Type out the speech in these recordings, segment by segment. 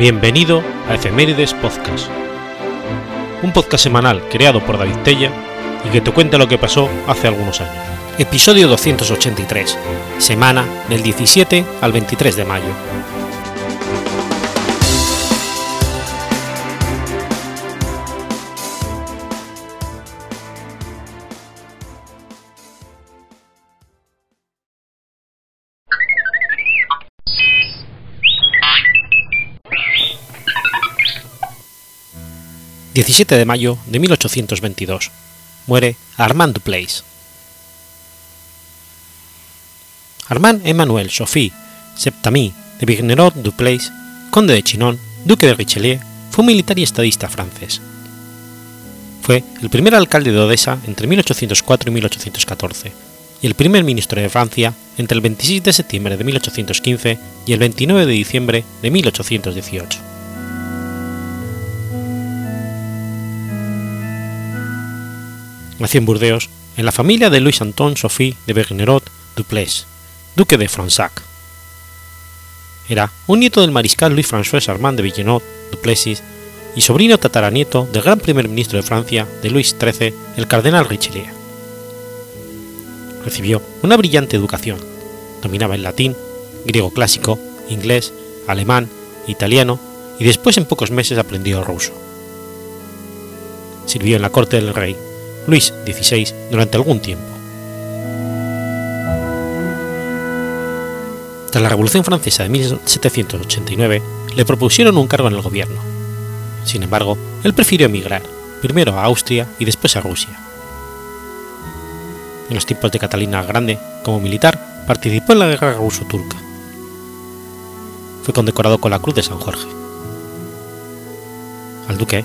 Bienvenido a Efemérides Podcast, un podcast semanal creado por David Tella y que te cuenta lo que pasó hace algunos años. Episodio 283, semana del 17 al 23 de mayo. 17 de mayo de 1822. Muere Armand Dupleix. Armand Emmanuel Sophie Septami de Vignerot Dupleix, conde de Chinon, duque de Richelieu, fue un militar y estadista francés. Fue el primer alcalde de Odessa entre 1804 y 1814 y el primer ministro de Francia entre el 26 de septiembre de 1815 y el 29 de diciembre de 1818. Nació en Burdeos en la familia de Louis Anton Sophie de Bernerot Dupleix, duque de Fronsac. Era un nieto del mariscal Louis-François Armand de Villeneuve Duplessis y sobrino tataranieto del gran primer ministro de Francia de Luis XIII, el cardenal Richelieu. Recibió una brillante educación, dominaba el latín, griego clásico, inglés, alemán, italiano y después en pocos meses aprendió ruso. Sirvió en la corte del rey Luis XVI durante algún tiempo. Tras la Revolución Francesa de 1789, le propusieron un cargo en el gobierno. Sin embargo, él prefirió emigrar, primero a Austria y después a Rusia. En los tiempos de Catalina Grande, como militar, participó en la guerra ruso-turca. Fue condecorado con la Cruz de San Jorge. Al duque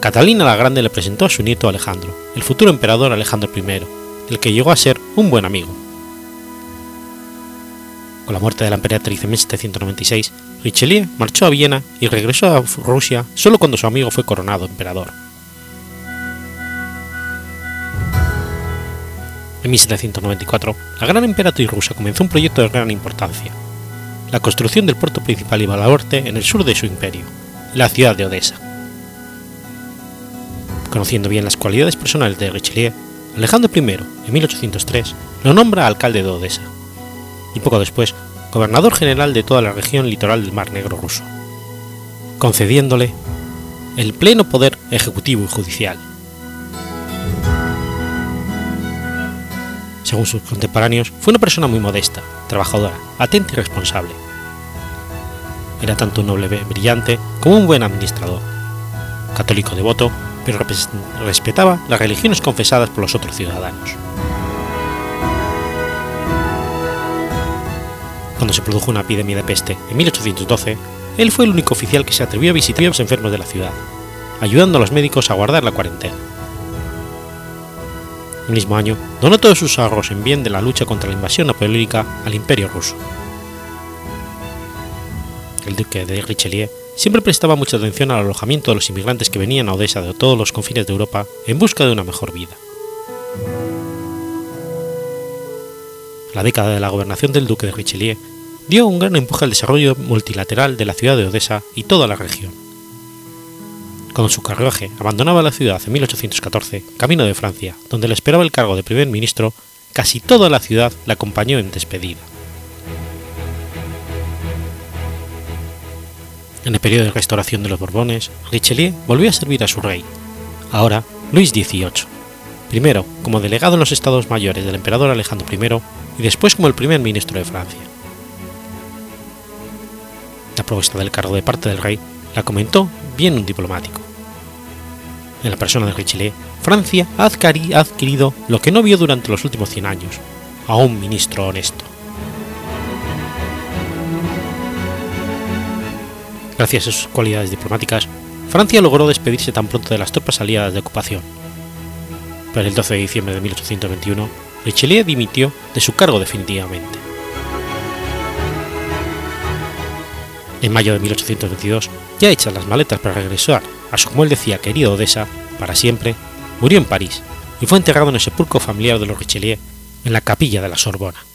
Catalina la Grande le presentó a su nieto Alejandro, el futuro emperador Alejandro I, del que llegó a ser un buen amigo. Con la muerte de la emperatriz en 1796, Richelieu marchó a Viena y regresó a Rusia solo cuando su amigo fue coronado emperador. En 1794, la gran emperatriz rusa comenzó un proyecto de gran importancia, la construcción del puerto principal y baluarte en el sur de su imperio, la ciudad de Odessa. Conociendo bien las cualidades personales de Richelieu, Alejandro I, en 1803, lo nombra alcalde de Odessa, y poco después gobernador general de toda la región litoral del Mar Negro ruso, concediéndole el pleno poder ejecutivo y judicial. Según sus contemporáneos, fue una persona muy modesta, trabajadora, atenta y responsable. Era tanto un noble brillante como un buen administrador, católico devoto pero respetaba las religiones confesadas por los otros ciudadanos. Cuando se produjo una epidemia de peste en 1812, él fue el único oficial que se atrevió a visitar a los enfermos de la ciudad, ayudando a los médicos a guardar la cuarentena. El mismo año, donó todos sus ahorros en bien de la lucha contra la invasión napoleónica al Imperio ruso. El duque de Richelieu siempre prestaba mucha atención al alojamiento de los inmigrantes que venían a Odessa de todos los confines de Europa en busca de una mejor vida. La década de la gobernación del duque de Richelieu dio un gran empuje al desarrollo multilateral de la ciudad de Odessa y toda la región. Cuando su carruaje abandonaba la ciudad en 1814, camino de Francia, donde le esperaba el cargo de primer ministro, casi toda la ciudad la acompañó en despedida. En el periodo de restauración de los Borbones, Richelieu volvió a servir a su rey, ahora Luis XVIII, primero como delegado en los Estados Mayores del emperador Alejandro I y después como el primer ministro de Francia. La propuesta del cargo de parte del rey la comentó bien un diplomático. En la persona de Richelieu, Francia ha adquirido lo que no vio durante los últimos 100 años, a un ministro honesto. Gracias a sus cualidades diplomáticas, Francia logró despedirse tan pronto de las tropas aliadas de ocupación. Pero el 12 de diciembre de 1821, Richelieu dimitió de su cargo definitivamente. En mayo de 1822, ya hechas las maletas para regresar a su, como él decía, querido Odessa para siempre, murió en París y fue enterrado en el sepulcro familiar de los Richelieu en la capilla de la Sorbona.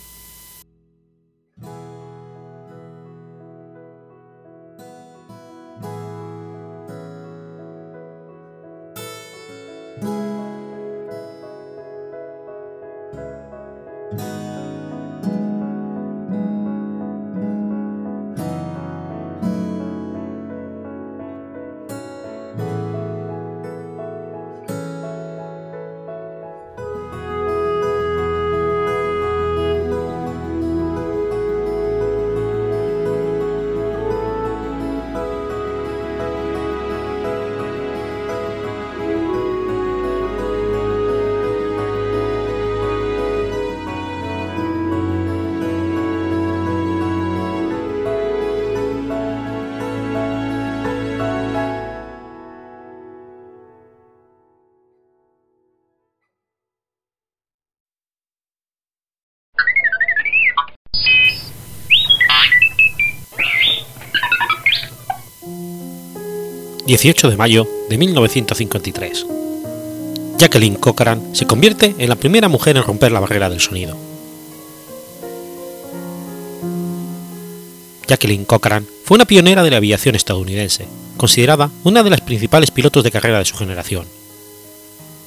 18 de mayo de 1953. Jacqueline Cochran se convierte en la primera mujer en romper la barrera del sonido. Jacqueline Cochran fue una pionera de la aviación estadounidense, considerada una de las principales pilotos de carrera de su generación.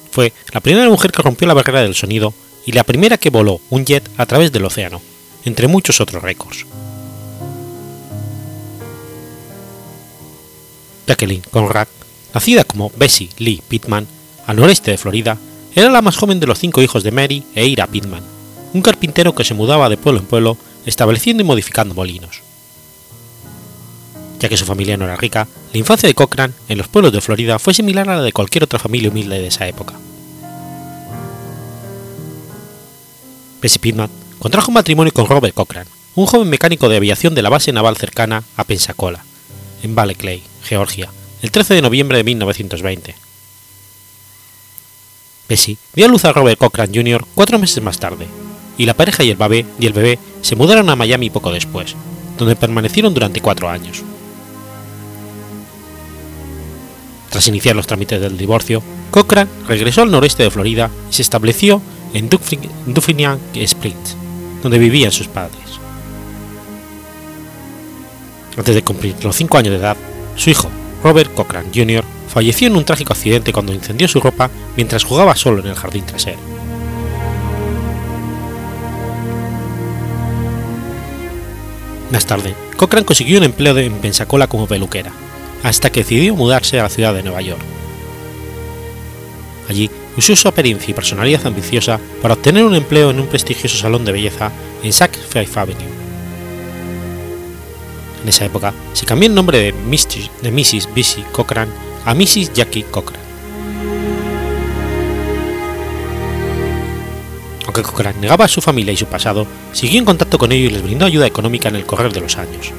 Fue la primera mujer que rompió la barrera del sonido y la primera que voló un jet a través del océano, entre muchos otros récords. Jacqueline Conrad, nacida como Bessie Lee Pittman, al noreste de Florida, era la más joven de los cinco hijos de Mary e Ira Pittman, un carpintero que se mudaba de pueblo en pueblo, estableciendo y modificando molinos. Ya que su familia no era rica, la infancia de Cochran en los pueblos de Florida fue similar a la de cualquier otra familia humilde de esa época. Bessie Pittman contrajo matrimonio con Robert Cochran, un joven mecánico de aviación de la base naval cercana a Pensacola, en Valley Clay, Georgia, el 13 de noviembre de 1920. Bessie dio a luz a Robert Cochran Jr. cuatro meses más tarde, y la pareja y el bebé, y el bebé se mudaron a Miami poco después, donde permanecieron durante cuatro años. Tras iniciar los trámites del divorcio, Cochran regresó al noreste de Florida y se estableció en Dufferin Springs, donde vivían sus padres. Antes de cumplir los 5 años de edad, su hijo, Robert Cochran Jr., falleció en un trágico accidente cuando incendió su ropa mientras jugaba solo en el jardín trasero. Más tarde, Cochran consiguió un empleo en Pensacola como peluquera, hasta que decidió mudarse a la ciudad de Nueva York. Allí usó su apariencia y personalidad ambiciosa para obtener un empleo en un prestigioso salón de belleza en Saks Fifth Avenue. En esa época se cambió el nombre de, de Mrs. Bessie Cochran a Mrs. Jackie Cochran. Aunque Cochran negaba a su familia y su pasado, siguió en contacto con ellos y les brindó ayuda económica en el correr de los años.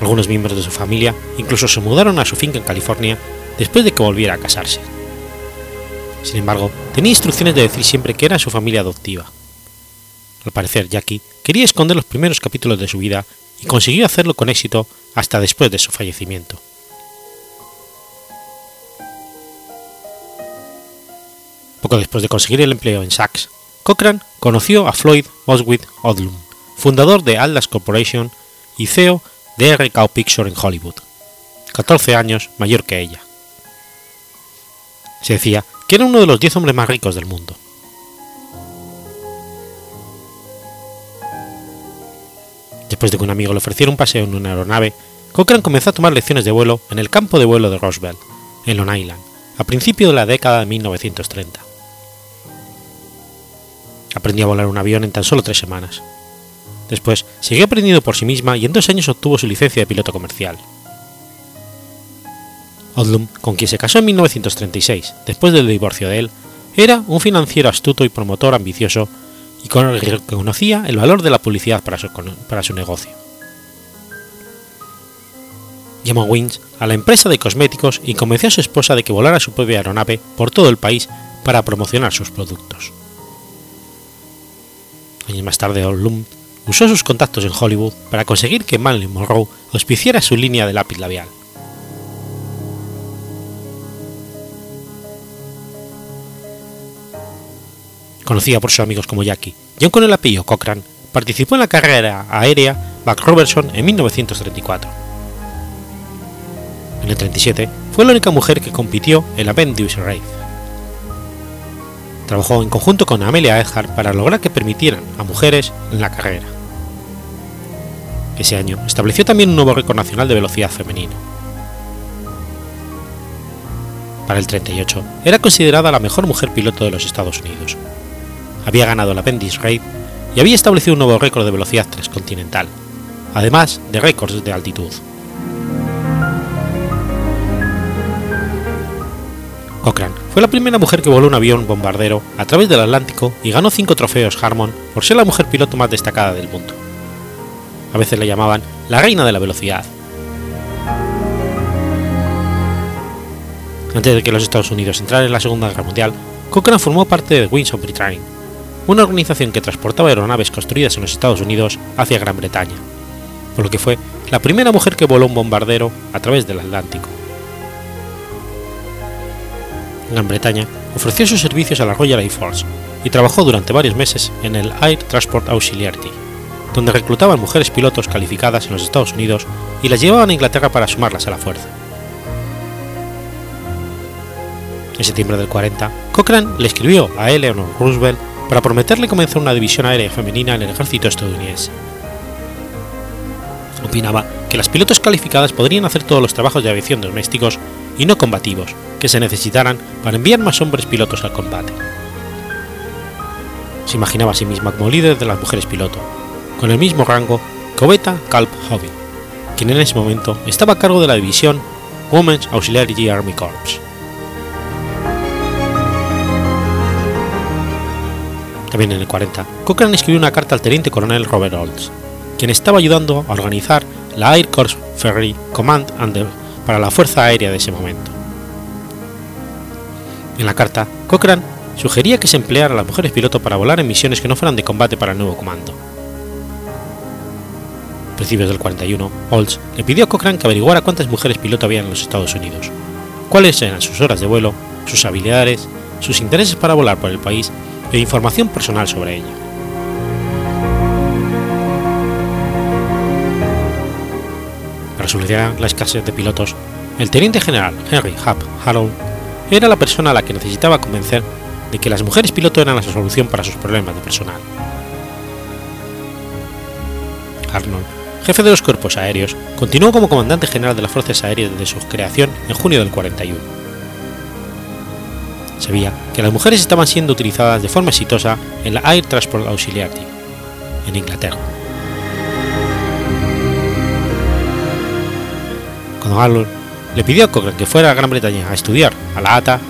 Algunos miembros de su familia incluso se mudaron a su finca en California después de que volviera a casarse. Sin embargo, tenía instrucciones de decir siempre que era su familia adoptiva. Al parecer, Jackie quería esconder los primeros capítulos de su vida y consiguió hacerlo con éxito hasta después de su fallecimiento. Poco después de conseguir el empleo en Saks, Cochran conoció a Floyd Oswald Odlum, fundador de Atlas Corporation y CEO de RKO Picture en Hollywood, 14 años mayor que ella. Se decía que era uno de los 10 hombres más ricos del mundo. Después de que un amigo le ofreciera un paseo en una aeronave, Cochran comenzó a tomar lecciones de vuelo en el campo de vuelo de Roosevelt, en Long Island, a principios de la década de 1930. Aprendió a volar un avión en tan solo tres semanas. Después siguió aprendiendo por sí misma y en dos años obtuvo su licencia de piloto comercial. Odlum, con quien se casó en 1936, después del divorcio de él, era un financiero astuto y promotor ambicioso y conocía el valor de la publicidad para su, negocio. Llamó a Wings a la empresa de cosméticos y convenció a su esposa de que volara su propia aeronave por todo el país para promocionar sus productos. Años más tarde, Odlum usó sus contactos en Hollywood para conseguir que Marilyn Monroe auspiciara su línea de lápiz labial. Conocida por sus amigos como Jackie, y con el apellido Cochran, participó en la carrera aérea Buck Robertson en 1934. En el 37 fue la única mujer que compitió en la Vendeus Race. Trabajó en conjunto con Amelia Earhart para lograr que permitieran a mujeres en la carrera. Ese año estableció también un nuevo récord nacional de velocidad femenino. Para el 38 era considerada la mejor mujer piloto de los Estados Unidos había ganado la Bendix Raid y había establecido un nuevo récord de velocidad transcontinental, además de récords de altitud. Cochran fue la primera mujer que voló un avión bombardero a través del Atlántico y ganó cinco trofeos Harmon por ser la mujer piloto más destacada del mundo. A veces la llamaban la reina de la velocidad. Antes de que los Estados Unidos entraran en la Segunda Guerra Mundial, Cochran formó parte de Wings of Britain, una organización que transportaba aeronaves construidas en los Estados Unidos hacia Gran Bretaña, por lo que fue la primera mujer que voló un bombardero a través del Atlántico. Gran Bretaña ofreció sus servicios a la Royal Air Force y trabajó durante varios meses en el Air Transport Auxiliary, donde reclutaban mujeres pilotos calificadas en los Estados Unidos y las llevaban a Inglaterra para sumarlas a la fuerza. En septiembre del 40, Cochrane le escribió a Eleanor Roosevelt para prometerle comenzar una división aérea femenina en el ejército estadounidense. Opinaba que las pilotos calificadas podrían hacer todos los trabajos de aviación domésticos y no combativos que se necesitaran para enviar más hombres pilotos al combate. Se imaginaba a sí misma como líder de las mujeres piloto, con el mismo rango que Obeta Kalb Hobby, quien en ese momento estaba a cargo de la división Women's Auxiliary Army Corps. También en el 40, Cochrane escribió una carta al teniente coronel Robert Olds, quien estaba ayudando a organizar la Air Corps Ferry Command and para la Fuerza Aérea de ese momento. En la carta, Cochrane sugería que se empleara a las mujeres piloto para volar en misiones que no fueran de combate para el nuevo comando. A principios del 41, Olds le pidió a Cochrane que averiguara cuántas mujeres piloto había en los Estados Unidos, cuáles eran sus horas de vuelo, sus habilidades, sus intereses para volar por el país e información personal sobre ella. Para solucionar la escasez de pilotos, el teniente general Henry Hub Harold era la persona a la que necesitaba convencer de que las mujeres piloto eran la solución para sus problemas de personal. Arnold, jefe de los cuerpos aéreos, continuó como comandante general de las fuerzas aéreas desde su creación en junio del 41. Sabía que las mujeres estaban siendo utilizadas de forma exitosa en la Air Transport Auxiliary, en Inglaterra. Cuando Arnold le pidió a Cochrane que fuera a Gran Bretaña a estudiar a la ATA,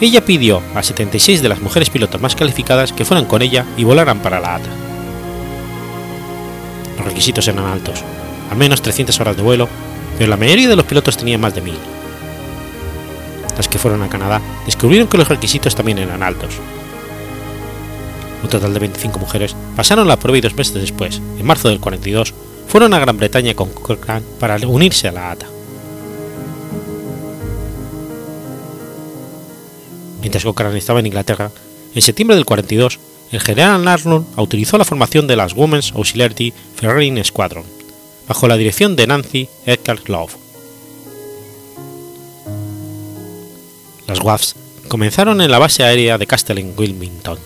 ella pidió a 76 de las mujeres pilotos más calificadas que fueran con ella y volaran para la ATA. Los requisitos eran altos, al menos 300 horas de vuelo, pero la mayoría de los pilotos tenían más de 1000. Las que fueron a Canadá descubrieron que los requisitos también eran altos. Un total de 25 mujeres pasaron la prueba y dos meses después, en marzo del 42, fueron a Gran Bretaña con Cochrane para unirse a la ATA. Mientras Cochrane estaba en Inglaterra, en septiembre del 42, el general Arnold autorizó la formación de las Women's Auxiliary Ferrying Squadron, bajo la dirección de Nancy Eckhart Love. Las WAFs comenzaron en la base aérea de Castle en Wilmington,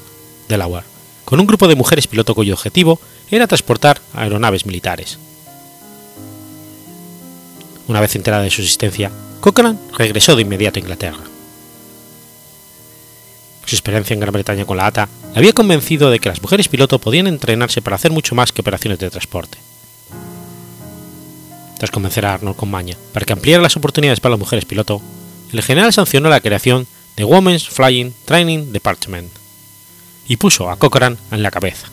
Delaware, con un grupo de mujeres piloto cuyo objetivo era transportar aeronaves militares. Una vez enterada de su existencia, Cochrane regresó de inmediato a Inglaterra. Su experiencia en Gran Bretaña con la ATA le había convencido de que las mujeres piloto podían entrenarse para hacer mucho más que operaciones de transporte. Tras convencer a Arnold con Maña para que ampliara las oportunidades para las mujeres piloto, el general sancionó la creación de Women's Flying Training Department y puso a Cochrane en la cabeza.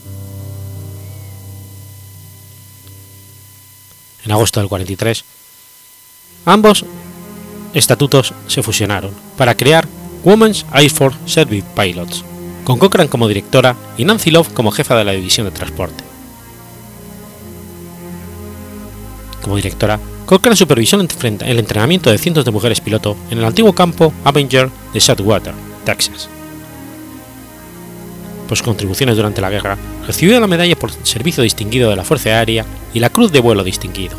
En agosto del 43, ambos estatutos se fusionaron para crear Women's Air Force Service Pilots, con Cochrane como directora y Nancy Love como jefa de la división de transporte. Como directora, Cochrane supervisó el entrenamiento de cientos de mujeres piloto en el antiguo campo Avenger de Southwater, Texas. Por sus contribuciones durante la guerra, recibió la medalla por servicio distinguido de la Fuerza Aérea y la Cruz de Vuelo Distinguido.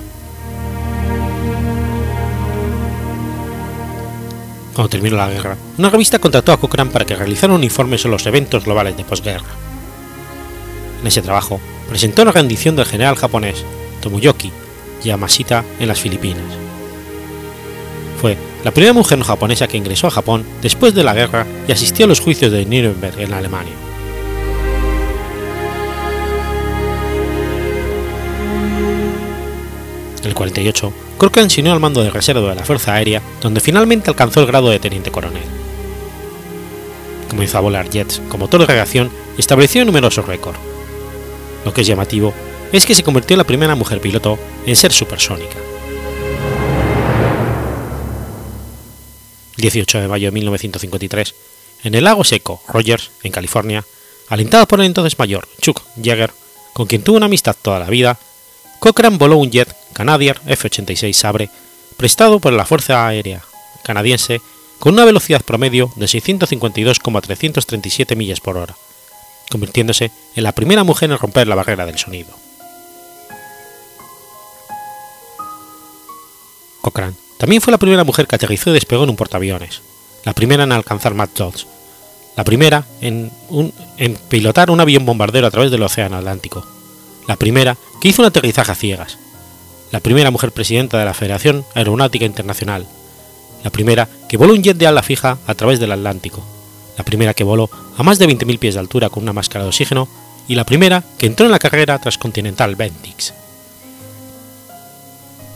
Cuando terminó la guerra, una revista contrató a Cochrane para que realizara un informe sobre los eventos globales de posguerra. En ese trabajo, presentó la rendición del general japonés Yamashita en las Filipinas. Fue la primera mujer no japonesa que ingresó a Japón después de la guerra y asistió a los juicios de Nuremberg en Alemania. En el 48, Cochrane se unió al mando de reserva de la Fuerza Aérea, donde finalmente alcanzó el grado de teniente coronel. Comenzó a volar jets con motor de reacción y estableció numerosos récords. Lo que es llamativo es que se convirtió en la primera mujer piloto en ser supersónica. 18 de mayo de 1953, en el lago seco Rogers, en California, alentado por el entonces mayor Chuck Yeager, con quien tuvo una amistad toda la vida, Cochrane voló un jet Canadier F-86 Sabre prestado por la Fuerza Aérea canadiense con una velocidad promedio de 652,337 millas por hora, convirtiéndose en la primera mujer en romper la barrera del sonido. Cochrane. También fue la primera mujer que aterrizó y despegó en un portaaviones, la primera en alcanzar Mad Dodge, la primera en, en pilotar un avión bombardero a través del Océano Atlántico, la primera que hizo un aterrizaje a ciegas, la primera mujer presidenta de la Federación Aeronáutica Internacional, la primera que voló un jet de ala fija a través del Atlántico, la primera que voló a más de 20.000 pies de altura con una máscara de oxígeno. Y la primera que entró en la carrera transcontinental Bendix.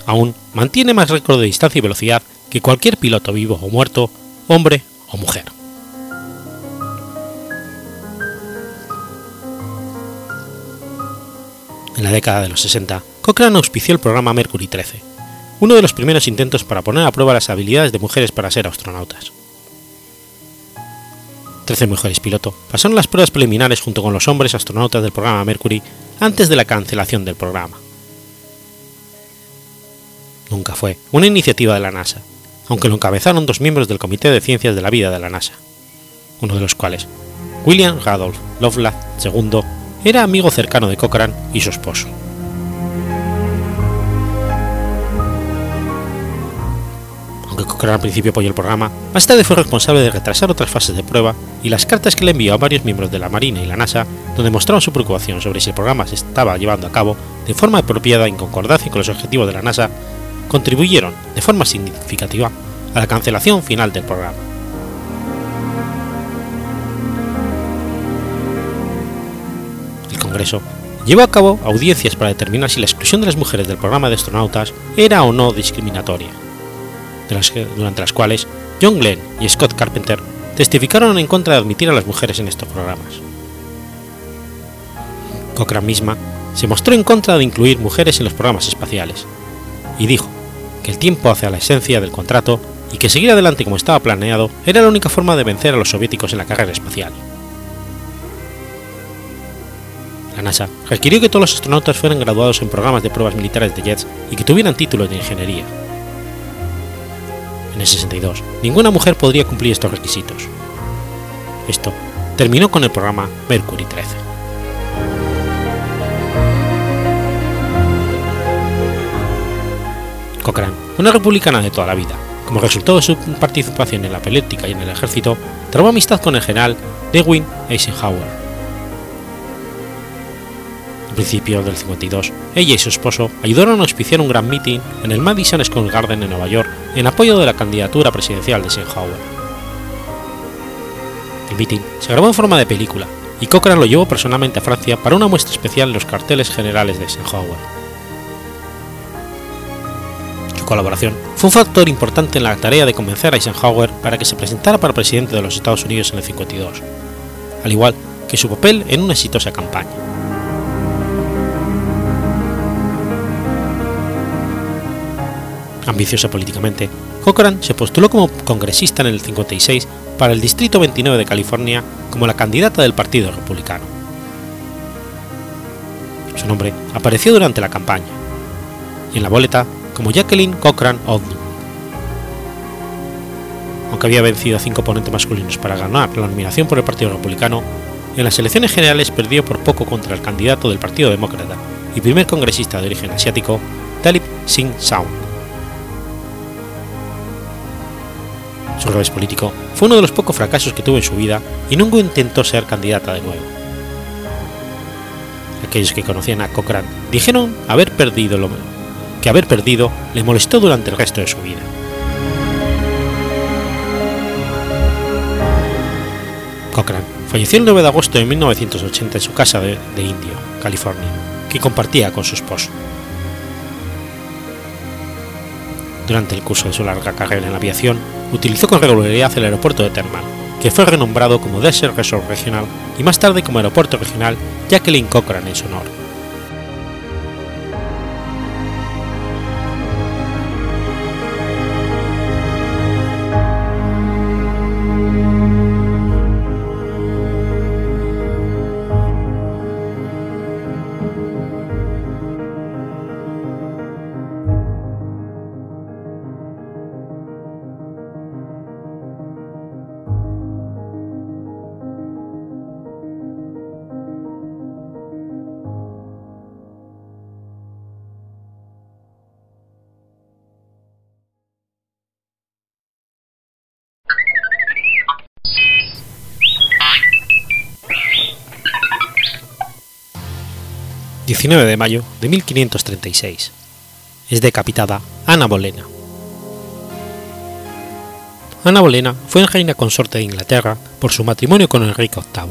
Aún mantiene más récord de distancia y velocidad que cualquier piloto vivo o muerto, hombre o mujer. En la década de los 60, Cochrane auspició el programa Mercury 13, uno de los primeros intentos para poner a prueba las habilidades de mujeres para ser astronautas. Trece mujeres piloto pasaron las pruebas preliminares junto con los hombres astronautas del programa Mercury antes de la cancelación del programa. Nunca fue una iniciativa de la NASA, aunque lo encabezaron dos miembros del Comité de Ciencias de la Vida de la NASA, uno de los cuales, William Randolph Lovelace II, era amigo cercano de Cochrane y su esposo. Aunque Cochrane al principio apoyó el programa, más tarde fue responsable de retrasar otras fases de prueba y las cartas que le envió a varios miembros de la Marina y la NASA, donde mostraban su preocupación sobre si el programa se estaba llevando a cabo de forma apropiada en concordancia con los objetivos de la NASA, contribuyeron de forma significativa a la cancelación final del programa. Congreso, llevó a cabo audiencias para determinar si la exclusión de las mujeres del programa de astronautas era o no discriminatoria, durante las cuales John Glenn y Scott Carpenter testificaron en contra de admitir a las mujeres en estos programas. Cochrane misma se mostró en contra de incluir mujeres en los programas espaciales y dijo el tiempo hacia la esencia del contrato y que seguir adelante como estaba planeado era la única forma de vencer a los soviéticos en la carrera espacial. la NASA requirió que todos los astronautas fueran graduados en programas de pruebas militares de jets y que tuvieran títulos de ingeniería. En el 62, ninguna mujer podría cumplir estos requisitos. Esto terminó con el programa Mercury 13. Cochrane, una republicana de toda la vida, como resultado de su participación en la política y en el ejército, trabó amistad con el general Dewey Eisenhower, principios del 52, ella y su esposo ayudaron a auspiciar un gran meeting en el Madison Square Garden en Nueva York en apoyo de la candidatura presidencial de Eisenhower. El meeting se grabó en forma de película y Cochrane lo llevó personalmente a Francia para una muestra especial en los carteles generales de Eisenhower. Colaboración fue un factor importante en la tarea de convencer a Eisenhower para que se presentara para presidente de los Estados Unidos en el 52, al igual que su papel en una exitosa campaña. Ambiciosa políticamente, Cochrane se postuló como congresista en el 56 para el Distrito 29 de California como la candidata del Partido Republicano. Su nombre apareció durante la campaña, y en la boleta como Jacqueline Cochrane Odlum. Aunque había vencido a cinco oponentes masculinos para ganar la nominación por el Partido Republicano, en las elecciones generales perdió por poco contra el candidato del Partido Demócrata y primer congresista de origen asiático, Talib Singh Saud. Su revés político fue uno de los pocos fracasos que tuvo en su vida y nunca intentó ser candidata de nuevo. Aquellos que conocían a Cochrane dijeron haber perdido lo que haber perdido le molestó durante el resto de su vida. Cochrane falleció el 9 de agosto de 1980 en su casa de, Indio, California, que compartía con su esposo. Durante el curso de su larga carrera en la aviación, utilizó con regularidad el aeropuerto de Termal, que fue renombrado como Desert Resort Regional y más tarde como Aeropuerto Regional Jacqueline Cochran en su honor. 19 de mayo de 1536. Es decapitada Ana Bolena. Ana Bolena fue reina consorte de Inglaterra por su matrimonio con Enrique VIII.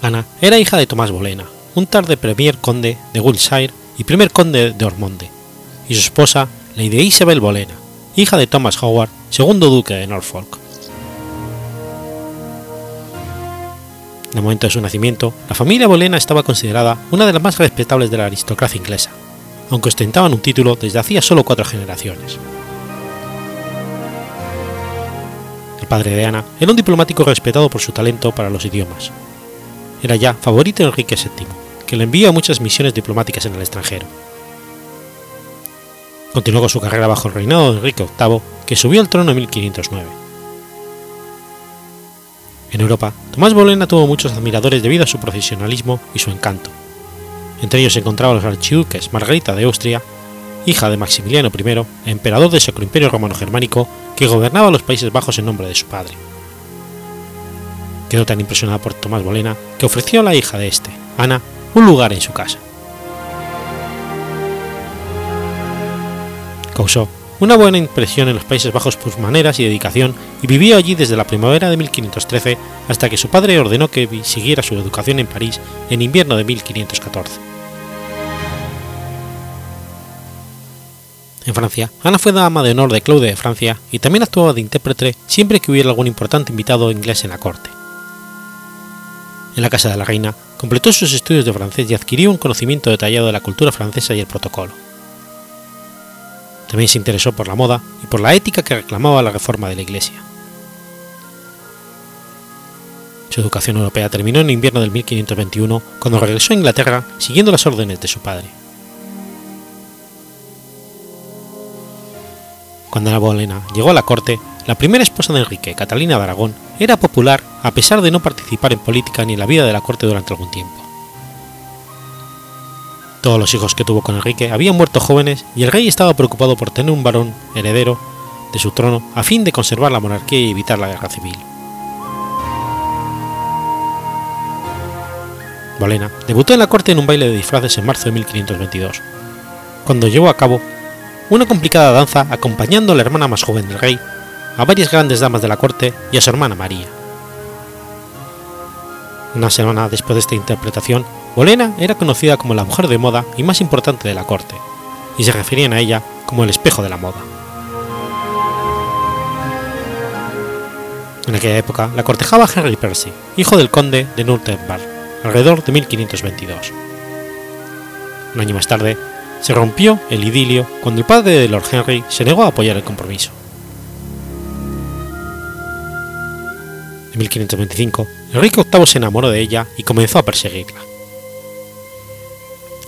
Ana era hija de Tomás Bolena, un tarde premier conde de Wiltshire y primer conde de Ormonde, y su esposa, Lady Isabel Bolena, hija de Thomas Howard, segundo duque de Norfolk. En momento de su nacimiento, la familia Bolena estaba considerada una de las más respetables de la aristocracia inglesa, aunque ostentaban un título desde hacía solo cuatro generaciones. El padre de Ana era un diplomático respetado por su talento para los idiomas. Era ya favorito de Enrique VII, que le envió a muchas misiones diplomáticas en el extranjero. Continuó con su carrera bajo el reinado de Enrique VIII, que subió al trono en 1509 en Europa, Tomás Bolena tuvo muchos admiradores debido a su profesionalismo y su encanto. Entre ellos se encontraban los archiduques Margarita de Austria, hija de Maximiliano I, emperador del Sacro Imperio Romano Germánico, que gobernaba los Países Bajos en nombre de su padre. Quedó tan impresionada por Tomás Bolena que ofreció a la hija de este, Ana, un lugar en su casa. Una buena impresión en los Países Bajos por sus maneras y dedicación y vivió allí desde la primavera de 1513 hasta que su padre ordenó que siguiera su educación en París en invierno de 1514. En Francia, Ana fue dama de honor de Claude de Francia y también actuaba de intérprete siempre que hubiera algún importante invitado inglés en la corte. En la casa de la reina, completó sus estudios de francés y adquirió un conocimiento detallado de la cultura francesa y el protocolo. También se interesó por la moda y por la ética que reclamaba la reforma de la Iglesia. Su educación europea terminó en invierno del 1521 cuando regresó a Inglaterra siguiendo las órdenes de su padre. Cuando Ana Bolena llegó a la corte, la primera esposa de Enrique, Catalina de Aragón, era popular a pesar de no participar en política ni en la vida de la corte durante algún tiempo. Todos los hijos que tuvo con Enrique habían muerto jóvenes y el rey estaba preocupado por tener un varón heredero de su trono a fin de conservar la monarquía y evitar la guerra civil. Bolena debutó en la corte en un baile de disfraces en marzo de 1522, cuando llevó a cabo una complicada danza acompañando a la hermana más joven del rey, a varias grandes damas de la corte y a su hermana María. Una semana después de esta interpretación, Bolena era conocida como la mujer de moda y más importante de la corte, y se referían a ella como el espejo de la moda. En aquella época la cortejaba Henry Percy, hijo del conde de Nuremberg, alrededor de 1522. Un año más tarde, se rompió el idilio cuando el padre de Lord Henry se negó a apoyar el compromiso. En 1525, Enrique VIII se enamoró de ella y comenzó a perseguirla.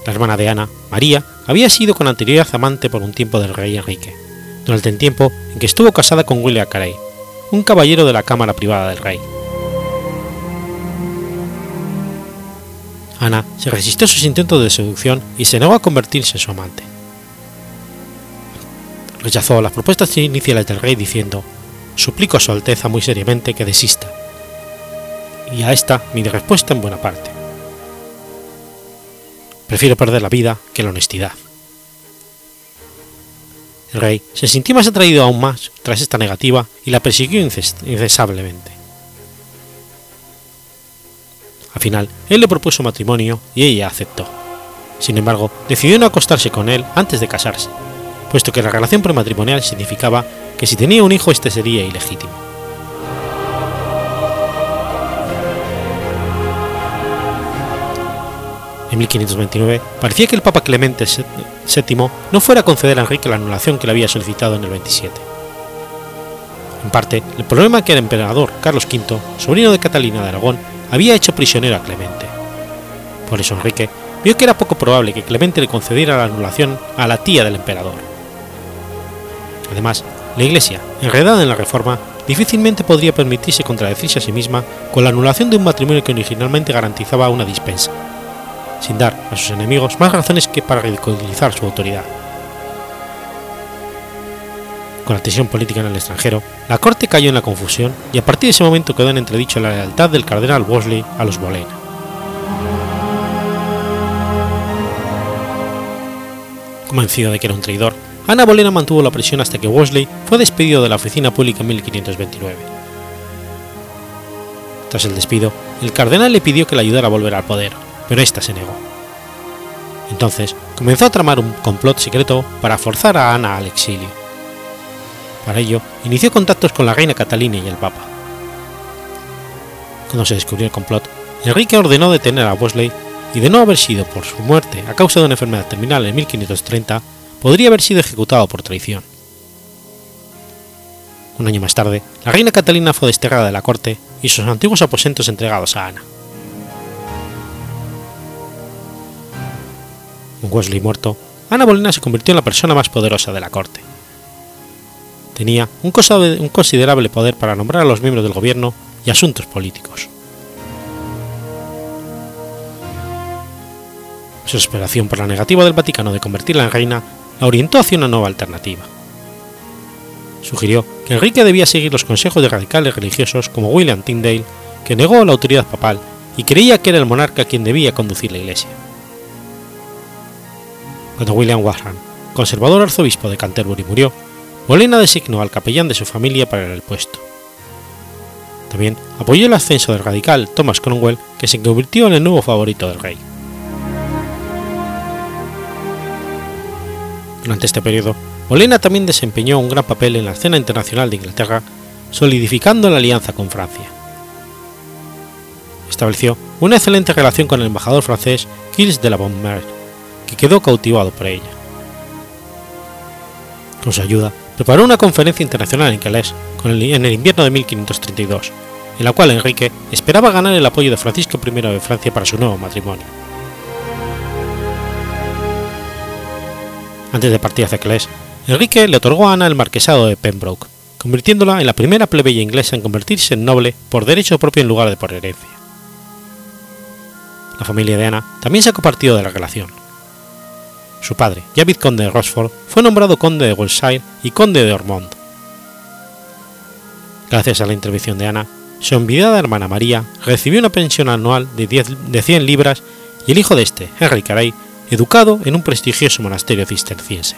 La hermana de Ana, María, había sido con anterioridad amante por un tiempo del rey Enrique, durante el tiempo en que estuvo casada con William Carey, un caballero de la cámara privada del rey. Ana se resistió a sus intentos de seducción y se negó a convertirse en su amante. Rechazó las propuestas iniciales del rey diciendo, suplico a su Alteza muy seriamente que desista. Y a esta mi respuesta en buena parte. Prefiero perder la vida que la honestidad. El rey se sintió más atraído aún más tras esta negativa y la persiguió incesablemente. Al final, él le propuso matrimonio y ella aceptó. Sin embargo, decidió no acostarse con él antes de casarse, puesto que la relación prematrimonial significaba que si tenía un hijo este sería ilegítimo. En 1529 parecía que el Papa Clemente VII no fuera a conceder a Enrique la anulación que le había solicitado en el 27. En parte, el problema que el emperador Carlos V, sobrino de Catalina de Aragón, había hecho prisionero a Clemente. Por eso Enrique vio que era poco probable que Clemente le concediera la anulación a la tía del emperador. Además, la Iglesia, enredada en la Reforma, difícilmente podría permitirse contradecirse a sí misma con la anulación de un matrimonio que originalmente garantizaba una dispensa, sin dar a sus enemigos más razones que para ridiculizar su autoridad. Con la tensión política en el extranjero, la corte cayó en la confusión y a partir de ese momento quedó en entredicho la lealtad del cardenal Wolsey a los Bolena. Convencido de que era un traidor, Ana Bolena mantuvo la presión hasta que Wolsey fue despedido de la oficina pública en 1529. Tras el despido, el cardenal le pidió que le ayudara a volver al poder, pero ésta se negó. Entonces comenzó a tramar un complot secreto para forzar a Ana al exilio. Para ello, inició contactos con la reina Catalina y el Papa. Cuando se descubrió el complot, Enrique ordenó detener a Wesley y de no haber sido por su muerte a causa de una enfermedad terminal en 1530, podría haber sido ejecutado por traición. Un año más tarde, la reina Catalina fue desterrada de la corte y sus antiguos aposentos entregados a Ana. Con Wesley muerto, Ana Bolena se convirtió en la persona más poderosa de la corte. Tenía un considerable poder para nombrar a los miembros del gobierno y asuntos políticos. Su esperación por la negativa del Vaticano de convertirla en reina la orientó hacia una nueva alternativa. Sugirió que Enrique debía seguir los consejos de radicales religiosos como William Tyndale, que negó la autoridad papal y creía que era el monarca quien debía conducir la Iglesia. Cuando William Warham, conservador arzobispo de Canterbury, murió, Bolena designó al capellán de su familia para el puesto. También apoyó el ascenso del radical Thomas Cromwell, que se convirtió en el nuevo favorito del rey. Durante este periodo, Bolena también desempeñó un gran papel en la escena internacional de Inglaterra, solidificando la alianza con Francia. Estableció una excelente relación con el embajador francés Gilles de la Bonne que quedó cautivado por ella. Con su ayuda, preparó una conferencia internacional en Calais en el invierno de 1532, en la cual Enrique esperaba ganar el apoyo de Francisco I de Francia para su nuevo matrimonio. Antes de partir hacia Calais, Enrique le otorgó a Ana el marquesado de Pembroke, convirtiéndola en la primera plebeya inglesa en convertirse en noble por derecho propio en lugar de por herencia. La familia de Ana también sacó partido de la relación. Su padre, ya vizconde de Rochefort, fue nombrado conde de Wiltshire y conde de Ormond. Gracias a la intervención de Ana, su envidiada hermana María recibió una pensión anual de, 10, de 100 libras y el hijo de este, Henry Carey, educado en un prestigioso monasterio cisterciense.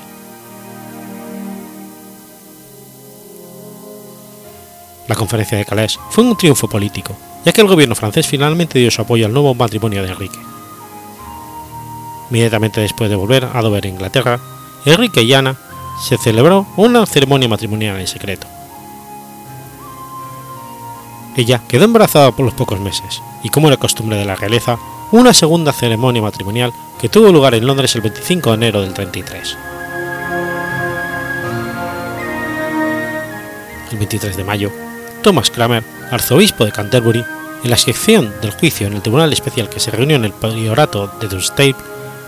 La conferencia de Calais fue un triunfo político, ya que el gobierno francés finalmente dio su apoyo al nuevo matrimonio de Enrique. Inmediatamente después de volver a Dover, Inglaterra, Enrique y Ana se celebró una ceremonia matrimonial en secreto. Ella quedó embarazada por los pocos meses, y como era costumbre de la realeza, una segunda ceremonia matrimonial que tuvo lugar en Londres el 25 de enero del 33. El 23 de mayo, Thomas Cramer, arzobispo de Canterbury, en la sección del juicio en el tribunal especial que se reunió en el priorato de Dunstable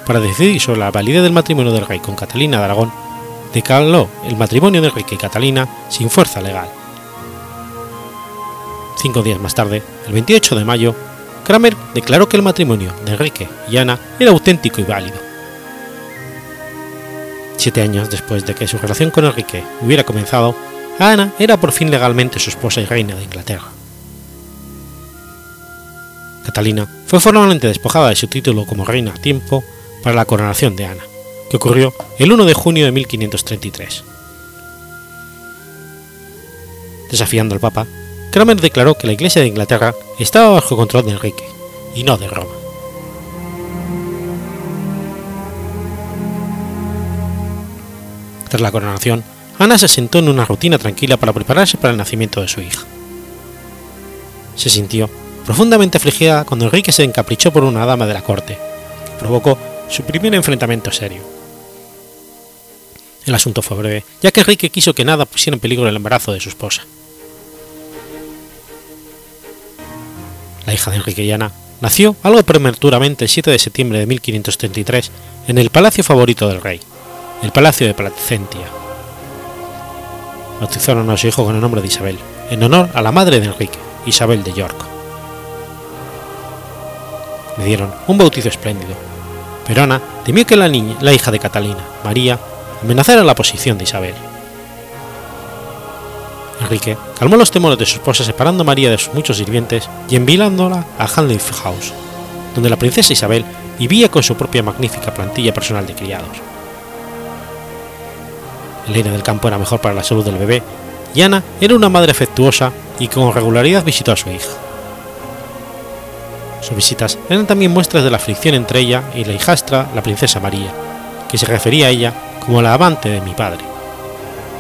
para decidir sobre la validez del matrimonio del rey con Catalina de Aragón, declaró el matrimonio de Enrique y Catalina sin fuerza legal. Cinco días más tarde, el 28 de mayo, Kramer declaró que el matrimonio de Enrique y Ana era auténtico y válido. Siete años después de que su relación con Enrique hubiera comenzado, Ana era por fin legalmente su esposa y reina de Inglaterra. Catalina fue formalmente despojada de su título como reina a tiempo para la coronación de Ana, que ocurrió el 1 de junio de 1533. Desafiando al Papa, Kramer declaró que la Iglesia de Inglaterra estaba bajo control de Enrique, y no de Roma. Tras la coronación, Ana se sentó en una rutina tranquila para prepararse para el nacimiento de su hija. Se sintió profundamente afligida cuando Enrique se encaprichó por una dama de la corte, que provocó su primer enfrentamiento serio. El asunto fue breve, ya que Enrique quiso que nada pusiera en peligro el embarazo de su esposa. La hija de Enrique y Ana nació algo prematuramente el 7 de septiembre de 1533 en el palacio favorito del rey, el Palacio de Placentia. Bautizaron a su hijo con el nombre de Isabel, en honor a la madre de Enrique, Isabel de York. Le dieron un bautizo espléndido, pero Ana temió que la, niña, la hija de Catalina, María, amenazara la posición de Isabel. Enrique calmó los temores de su esposa separando a María de sus muchos sirvientes y enviándola a Hanley House, donde la princesa Isabel vivía con su propia magnífica plantilla personal de criados. Elena del Campo era mejor para la salud del bebé y Ana era una madre afectuosa y con regularidad visitó a su hija. Sus visitas eran también muestras de la aflicción entre ella y la hijastra, la princesa María, que se refería a ella como la amante de mi padre,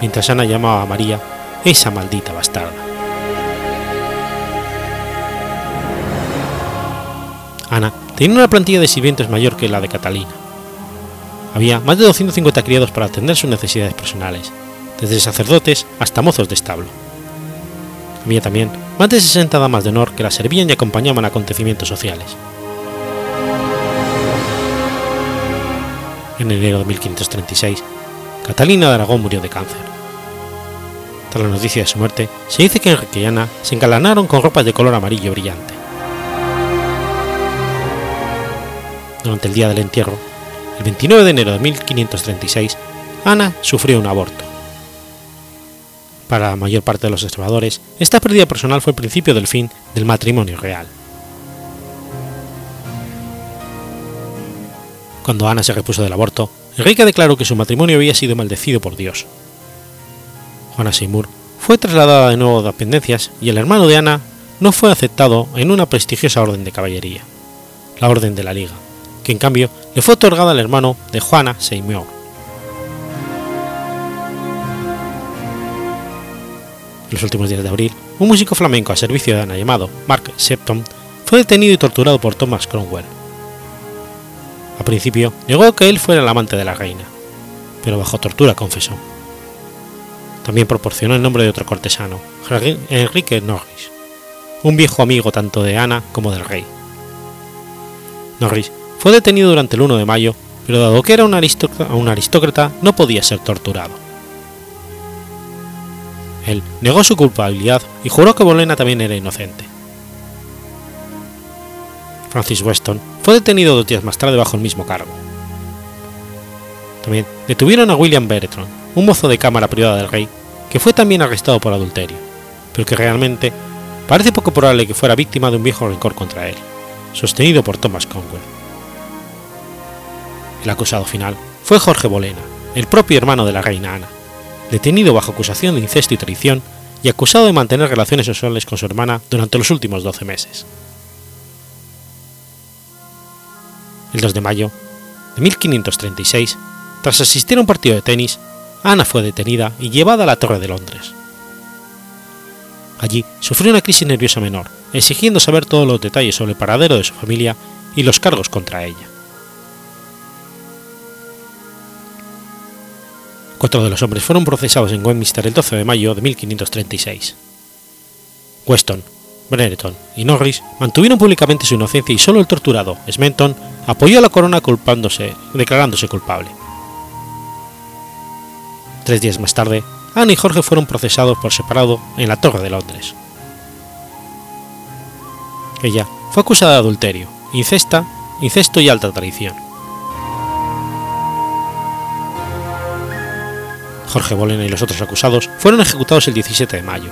mientras Ana llamaba a María esa maldita bastarda. Ana tenía una plantilla de sirvientes mayor que la de Catalina. Había más de 250 criados para atender sus necesidades personales, desde sacerdotes hasta mozos de establo. Había también más de 60 damas de honor que la servían y acompañaban a acontecimientos sociales. En enero de 1536, Catalina de Aragón murió de cáncer. Tras la noticia de su muerte, se dice que Enrique y Ana se engalanaron con ropas de color amarillo brillante. Durante el día del entierro, el 29 de enero de 1536, Ana sufrió un aborto. Para la mayor parte de los observadores, esta pérdida personal fue el principio del fin del matrimonio real. Cuando Ana se repuso del aborto, Enrique declaró que su matrimonio había sido maldecido por Dios. Juana Seymour fue trasladada de nuevo a dependencias y el hermano de Ana no fue aceptado en una prestigiosa orden de caballería, la Orden de la Liga, que en cambio le fue otorgada al hermano de Juana Seymour. En los últimos días de abril, un músico flamenco a servicio de Ana llamado Mark Septon fue detenido y torturado por Thomas Cromwell. A principio negó que él fuera el amante de la reina, pero bajo tortura confesó. También proporcionó el nombre de otro cortesano, Enrique Norris, un viejo amigo tanto de Ana como del rey. Norris fue detenido durante el 1 de mayo, pero dado que era un aristócrata no podía ser torturado. Él negó su culpabilidad y juró que Bolena también era inocente. Francis Weston fue detenido dos días más tarde bajo el mismo cargo. También detuvieron a William Bertram, un mozo de cámara privada del rey, que fue también arrestado por adulterio, pero que realmente parece poco probable que fuera víctima de un viejo rencor contra él, sostenido por Thomas Conwell. El acusado final fue Jorge Bolena, el propio hermano de la reina Ana, detenido bajo acusación de incesto y traición y acusado de mantener relaciones sexuales con su hermana durante los últimos 12 meses. El 2 de mayo de 1536, tras asistir a un partido de tenis, Ana fue detenida y llevada a la Torre de Londres. Allí sufrió una crisis nerviosa menor, exigiendo saber todos los detalles sobre el paradero de su familia y los cargos contra ella. Cuatro de los hombres fueron procesados en Westminster el 12 de mayo de 1536. Weston, Brereton y Norris mantuvieron públicamente su inocencia y solo el torturado, Smenton, apoyó a la corona culpándose, declarándose culpable. Tres días más tarde, Ana y Jorge fueron procesados por separado en la Torre de Londres. Ella fue acusada de adulterio, incesta, incesto y alta traición. Jorge Bolena y los otros acusados fueron ejecutados el 17 de mayo.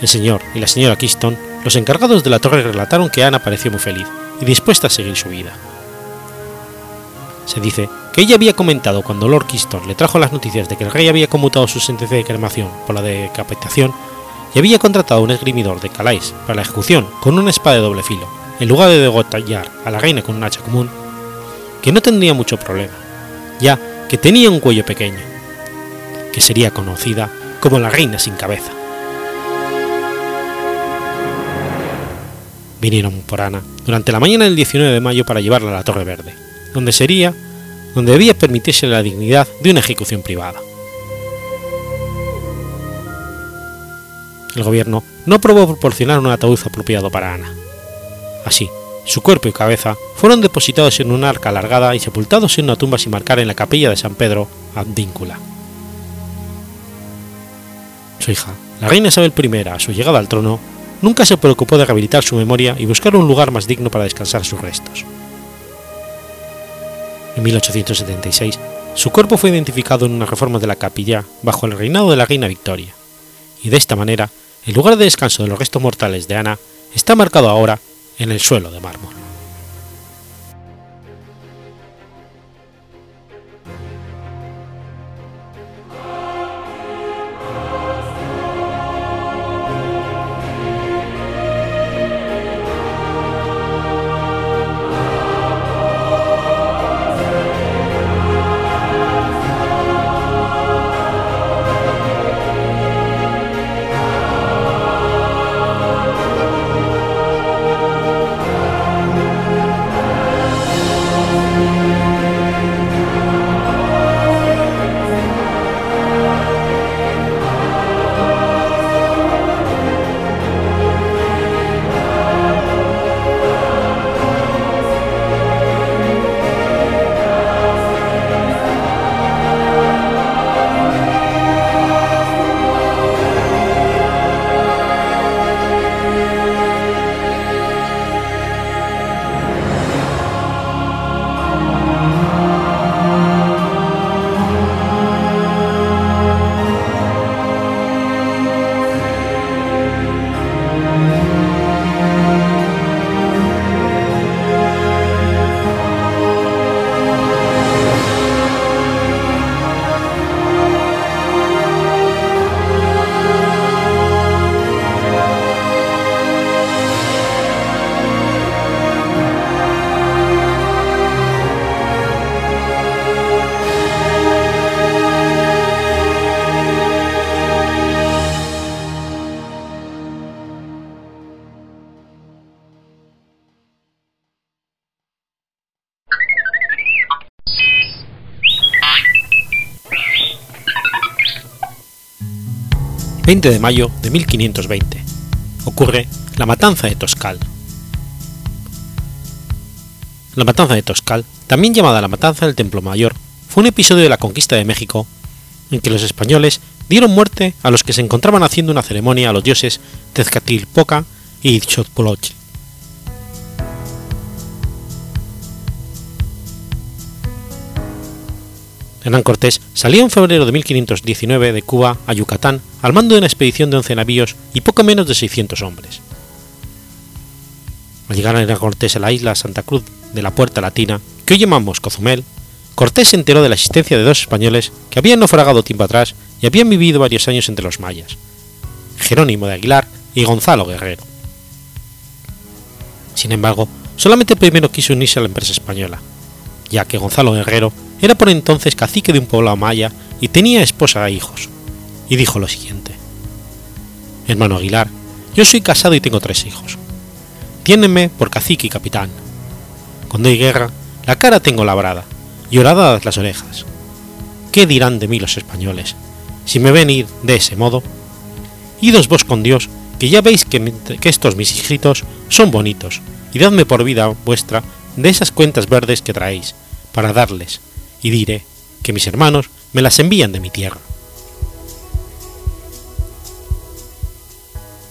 El señor y la señora Keystone, los encargados de la torre, relataron que Ana pareció muy feliz y dispuesta a seguir su vida. Se dice que ella había comentado cuando Lord Keystone le trajo las noticias de que el rey había conmutado su sentencia de cremación por la decapitación y había contratado a un esgrimidor de Calais para la ejecución con una espada de doble filo, en lugar de degollar a la reina con un hacha común, que no tendría mucho problema, ya que tenía un cuello pequeño, que sería conocida como la reina sin cabeza. Vinieron por Ana durante la mañana del 19 de mayo para llevarla a la Torre Verde, donde sería donde debía permitirse la dignidad de una ejecución privada. El gobierno no aprobó proporcionar un ataúd apropiado para Ana. Así, su cuerpo y cabeza fueron depositados en un arca alargada y sepultados en una tumba sin marcar en la capilla de San Pedro, Advíncula. Su hija, la reina Isabel I, a su llegada al trono, nunca se preocupó de rehabilitar su memoria y buscar un lugar más digno para descansar sus restos. En 1876, su cuerpo fue identificado en una reforma de la capilla bajo el reinado de la reina Victoria, y de esta manera, el lugar de descanso de los restos mortales de Ana está marcado ahora en el suelo de mármol. 20 de mayo de 1520, ocurre la matanza de Toscal. La matanza de Toscal, también llamada la matanza del Templo Mayor, fue un episodio de la conquista de México en que los españoles dieron muerte a los que se encontraban haciendo una ceremonia a los dioses Tezcatilpoca y Itzcoatl. Hernán Cortés salió en febrero de 1519 de Cuba a Yucatán al mando de una expedición de 11 navíos y poco menos de 600 hombres. Al llegar a Cortés a la isla Santa Cruz de la Puerta Latina, que hoy llamamos Cozumel, Cortés se enteró de la existencia de dos españoles que habían naufragado tiempo atrás y habían vivido varios años entre los mayas, Jerónimo de Aguilar y Gonzalo Guerrero. Sin embargo, solamente el primero quiso unirse a la empresa española, ya que Gonzalo Guerrero era por entonces cacique de un poblado maya y tenía esposa e hijos, y dijo lo siguiente. Hermano Aguilar, yo soy casado y tengo tres hijos. Tiénenme por cacique y capitán. Cuando hay guerra, la cara tengo labrada, y horadas las orejas. ¿Qué dirán de mí los españoles, si me ven ir de ese modo? Idos vos con Dios, que ya veis que, que estos mis hijitos son bonitos, y dadme por vida vuestra de esas cuentas verdes que traéis, para darles, y diré que mis hermanos me las envían de mi tierra.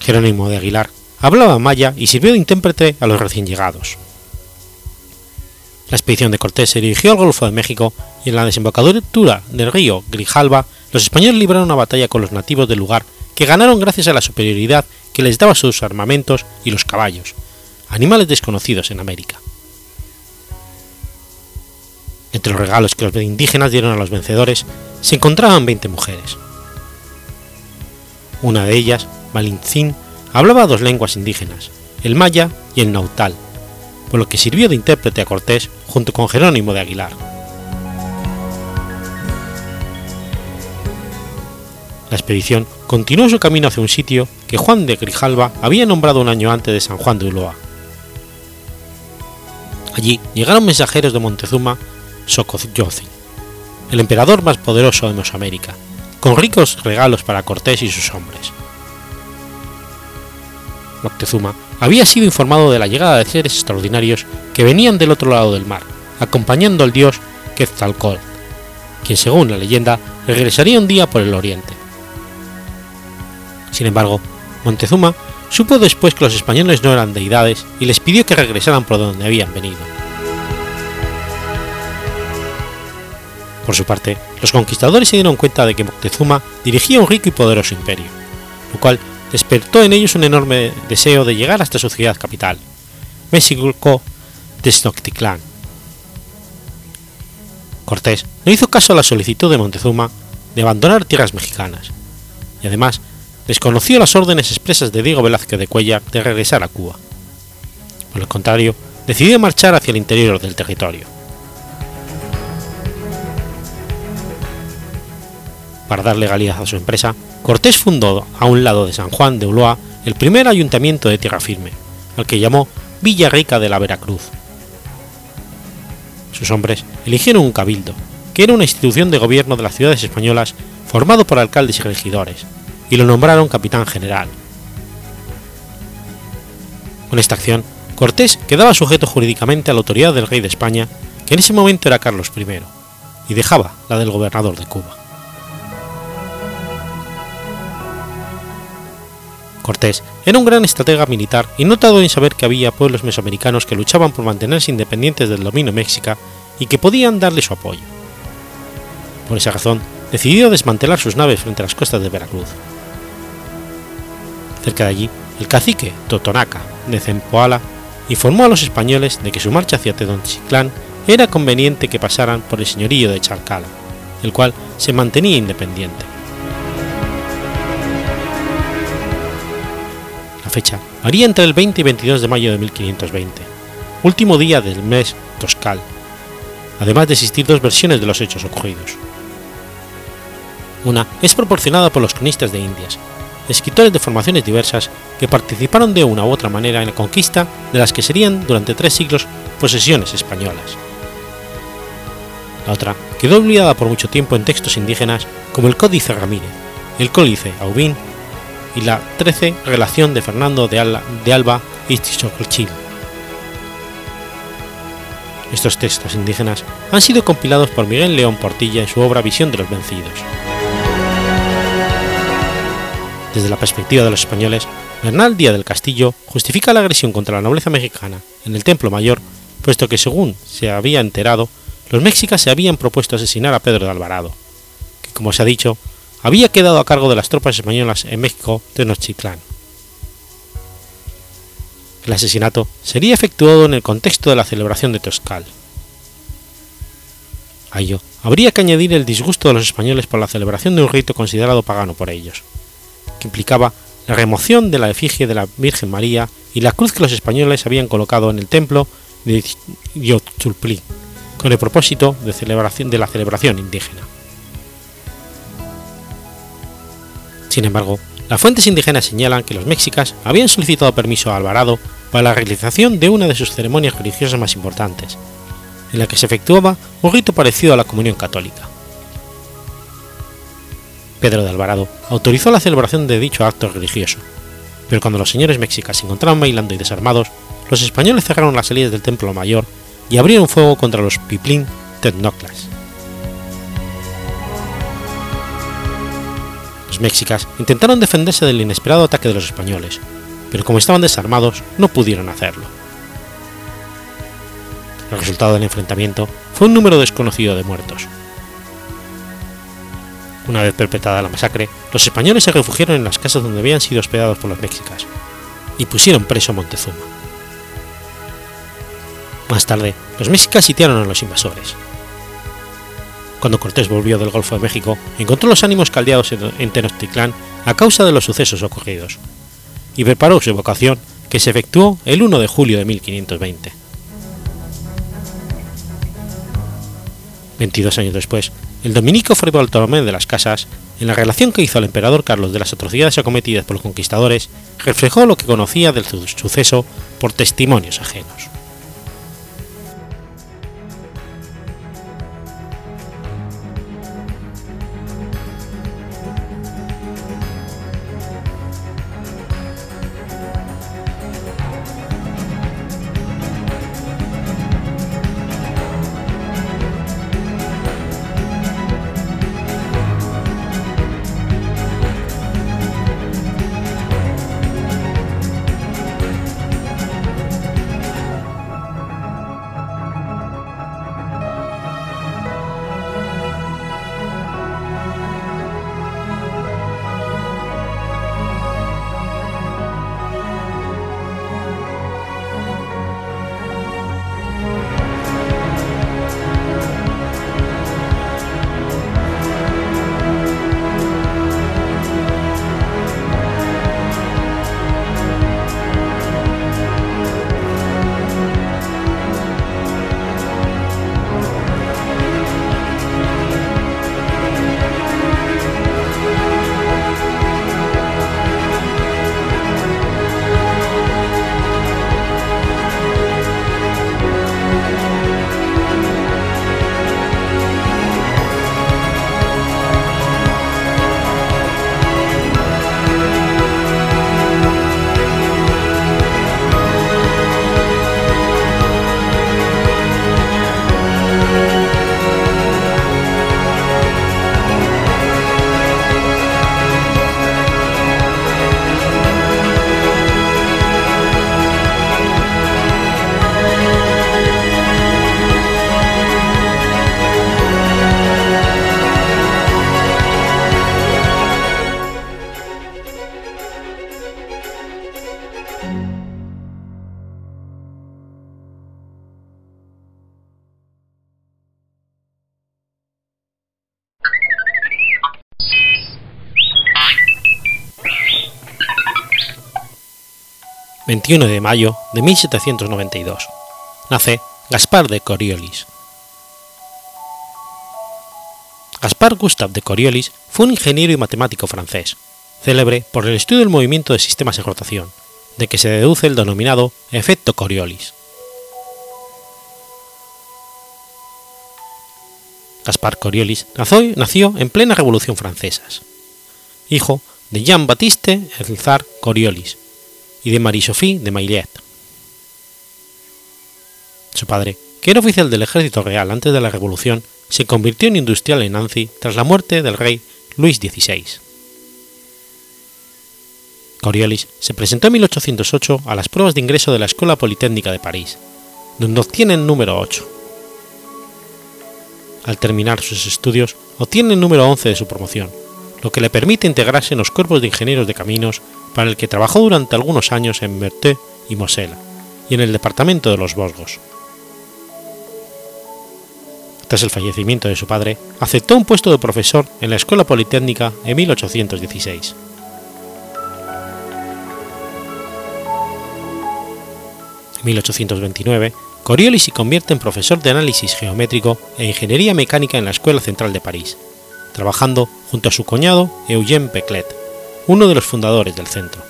Jerónimo de Aguilar hablaba maya y sirvió de intérprete a los recién llegados. La expedición de Cortés se dirigió al Golfo de México y en la desembocadura del río Grijalba los españoles libraron una batalla con los nativos del lugar que ganaron gracias a la superioridad que les daba sus armamentos y los caballos, animales desconocidos en América. Entre los regalos que los indígenas dieron a los vencedores se encontraban 20 mujeres. Una de ellas, Malintzin, hablaba dos lenguas indígenas, el maya y el nautal, por lo que sirvió de intérprete a Cortés junto con Jerónimo de Aguilar. La expedición continuó su camino hacia un sitio que Juan de Grijalva había nombrado un año antes de San Juan de Ulloa. Allí llegaron mensajeros de Montezuma Socoyoci, el emperador más poderoso de Mesoamérica, con ricos regalos para Cortés y sus hombres. Moctezuma había sido informado de la llegada de seres extraordinarios que venían del otro lado del mar, acompañando al dios Quetzalcóatl, quien según la leyenda regresaría un día por el oriente. Sin embargo, Montezuma supo después que los españoles no eran deidades y les pidió que regresaran por donde habían venido. Por su parte, los conquistadores se dieron cuenta de que Moctezuma dirigía un rico y poderoso imperio, lo cual despertó en ellos un enorme deseo de llegar hasta su ciudad capital, México Tenochtitlán. Cortés no hizo caso a la solicitud de Montezuma de abandonar tierras mexicanas, y además desconoció las órdenes expresas de Diego Velázquez de Cuellar de regresar a Cuba. Por el contrario, decidió marchar hacia el interior del territorio. Para dar legalidad a su empresa, Cortés fundó a un lado de San Juan de Ulloa el primer ayuntamiento de tierra firme, al que llamó Villa Rica de la Veracruz. Sus hombres eligieron un cabildo, que era una institución de gobierno de las ciudades españolas formado por alcaldes y regidores, y lo nombraron capitán general. Con esta acción, Cortés quedaba sujeto jurídicamente a la autoridad del rey de España, que en ese momento era Carlos I, y dejaba la del gobernador de Cuba. Cortés era un gran estratega militar y no tardó en saber que había pueblos mesoamericanos que luchaban por mantenerse independientes del dominio mexica y que podían darle su apoyo. Por esa razón, decidió desmantelar sus naves frente a las costas de Veracruz. Cerca de allí, el cacique Totonaca de Zempoala informó a los españoles de que su marcha hacia Tenochtitlán era conveniente que pasaran por el señorío de Chalcala, el cual se mantenía independiente. Fecha varía entre el 20 y 22 de mayo de 1520, último día del mes Toscal, además de existir dos versiones de los hechos ocurridos. Una es proporcionada por los cronistas de Indias, escritores de formaciones diversas que participaron de una u otra manera en la conquista de las que serían durante tres siglos posesiones españolas. La otra quedó olvidada por mucho tiempo en textos indígenas como el Códice Ramírez, el Códice Aubín y la 13 Relación de Fernando de, Alba y Xochitl. Estos textos indígenas han sido compilados por Miguel León Portilla en su obra Visión de los Vencidos. Desde la perspectiva de los españoles, Bernal Díaz del Castillo justifica la agresión contra la nobleza mexicana en el Templo Mayor, puesto que según se había enterado, los mexicas se habían propuesto asesinar a Pedro de Alvarado, que como se ha dicho, había quedado a cargo de las tropas españolas en México Tenochtitlán. El asesinato sería efectuado en el contexto de la celebración de Toscal. A ello habría que añadir el disgusto de los españoles por la celebración de un rito considerado pagano por ellos, que implicaba la remoción de la efigie de la Virgen María y la cruz que los españoles habían colocado en el templo de Yotzulpli, con el propósito de, celebración, de la celebración indígena. Sin embargo, las fuentes indígenas señalan que los mexicas habían solicitado permiso a Alvarado para la realización de una de sus ceremonias religiosas más importantes, en la que se efectuaba un rito parecido a la comunión católica. Pedro de Alvarado autorizó la celebración de dicho acto religioso, pero cuando los señores mexicas se encontraban bailando y desarmados, los españoles cerraron las salidas del templo mayor y abrieron fuego contra los piplín Tecnoclas. Mexicas intentaron defenderse del inesperado ataque de los españoles, pero como estaban desarmados no pudieron hacerlo. El resultado del enfrentamiento fue un número desconocido de muertos. Una vez perpetrada la masacre, los españoles se refugiaron en las casas donde habían sido hospedados por los mexicas y pusieron preso a Montezuma. Más tarde, los mexicas sitiaron a los invasores. Cuando Cortés volvió del Golfo de México, encontró los ánimos caldeados en Tenochtitlán a causa de los sucesos ocurridos, y preparó su evocación que se efectuó el 1 de julio de 1520. 22 años después, el dominico Fray Bartolomé de las Casas, en la relación que hizo al emperador Carlos de las atrocidades acometidas por los conquistadores, reflejó lo que conocía del suceso por testimonios ajenos. 21 de mayo de 1792. Nace Gaspar de Coriolis. Gaspar Gustave de Coriolis fue un ingeniero y matemático francés, célebre por el estudio del movimiento de sistemas de rotación, de que se deduce el denominado efecto Coriolis. Gaspar Coriolis nació, nació en plena Revolución Francesa, hijo de Jean-Baptiste Elzar Coriolis y de Marie-Sophie de Maillet. Su padre, que era oficial del ejército real antes de la Revolución, se convirtió en industrial en Nancy tras la muerte del rey Luis XVI. Coriolis se presentó en 1808 a las pruebas de ingreso de la Escuela Politécnica de París, donde obtiene el número 8. Al terminar sus estudios, obtiene el número 11 de su promoción, lo que le permite integrarse en los cuerpos de ingenieros de caminos para el que trabajó durante algunos años en Meurthe y Mosela, y en el departamento de los Vosgos. Tras el fallecimiento de su padre, aceptó un puesto de profesor en la Escuela Politécnica en 1816. En 1829, Coriolis se convierte en profesor de análisis geométrico e ingeniería mecánica en la Escuela Central de París, trabajando junto a su cuñado Eugène Peclet, uno de los fundadores del centro.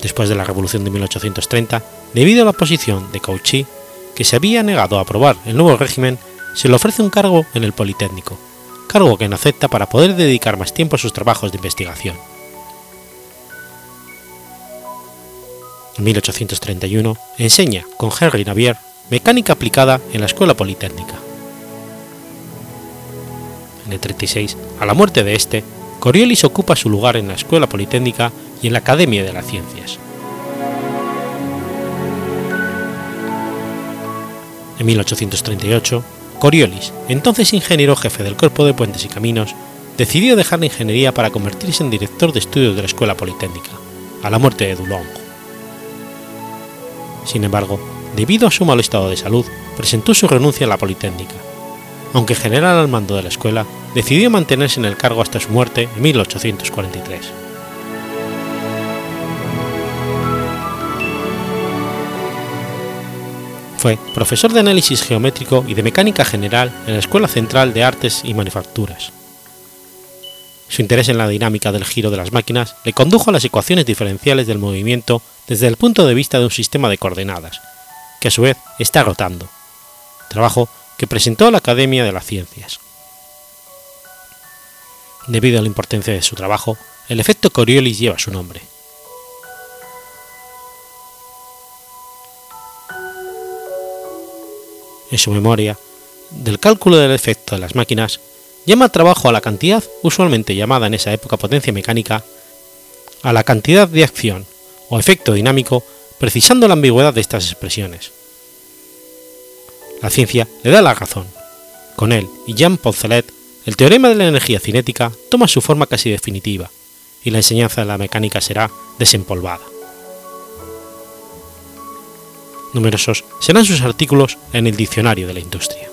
Después de la Revolución de 1830, debido a la posición de Cauchy, que se había negado a aprobar el nuevo régimen, se le ofrece un cargo en el Politécnico, cargo que no acepta para poder dedicar más tiempo a sus trabajos de investigación. En 1831 enseña con Henry Navier mecánica aplicada en la Escuela Politécnica. En el 36, a la muerte de este, Coriolis ocupa su lugar en la Escuela Politécnica y en la Academia de las Ciencias. En 1838, Coriolis, entonces ingeniero jefe del Cuerpo de Puentes y Caminos, decidió dejar la ingeniería para convertirse en director de estudios de la Escuela Politécnica, a la muerte de Dulong. Sin embargo, debido a su mal estado de salud, presentó su renuncia a la Politécnica. Aunque general al mando de la escuela, decidió mantenerse en el cargo hasta su muerte en 1843. Fue profesor de análisis geométrico y de mecánica general en la Escuela Central de Artes y Manufacturas. Su interés en la dinámica del giro de las máquinas le condujo a las ecuaciones diferenciales del movimiento desde el punto de vista de un sistema de coordenadas, que a su vez está rotando, trabajo que presentó a la Academia de las Ciencias. Debido a la importancia de su trabajo, el efecto Coriolis lleva su nombre. En su memoria, del cálculo del efecto de las máquinas, llama trabajo a la cantidad, usualmente llamada en esa época potencia mecánica, a la cantidad de acción o efecto dinámico, precisando la ambigüedad de estas expresiones. La ciencia le da la razón. Con él y Jean Poncelet, el teorema de la energía cinética toma su forma casi definitiva, y la enseñanza de la mecánica será desempolvada. Numerosos serán sus artículos en el Diccionario de la Industria.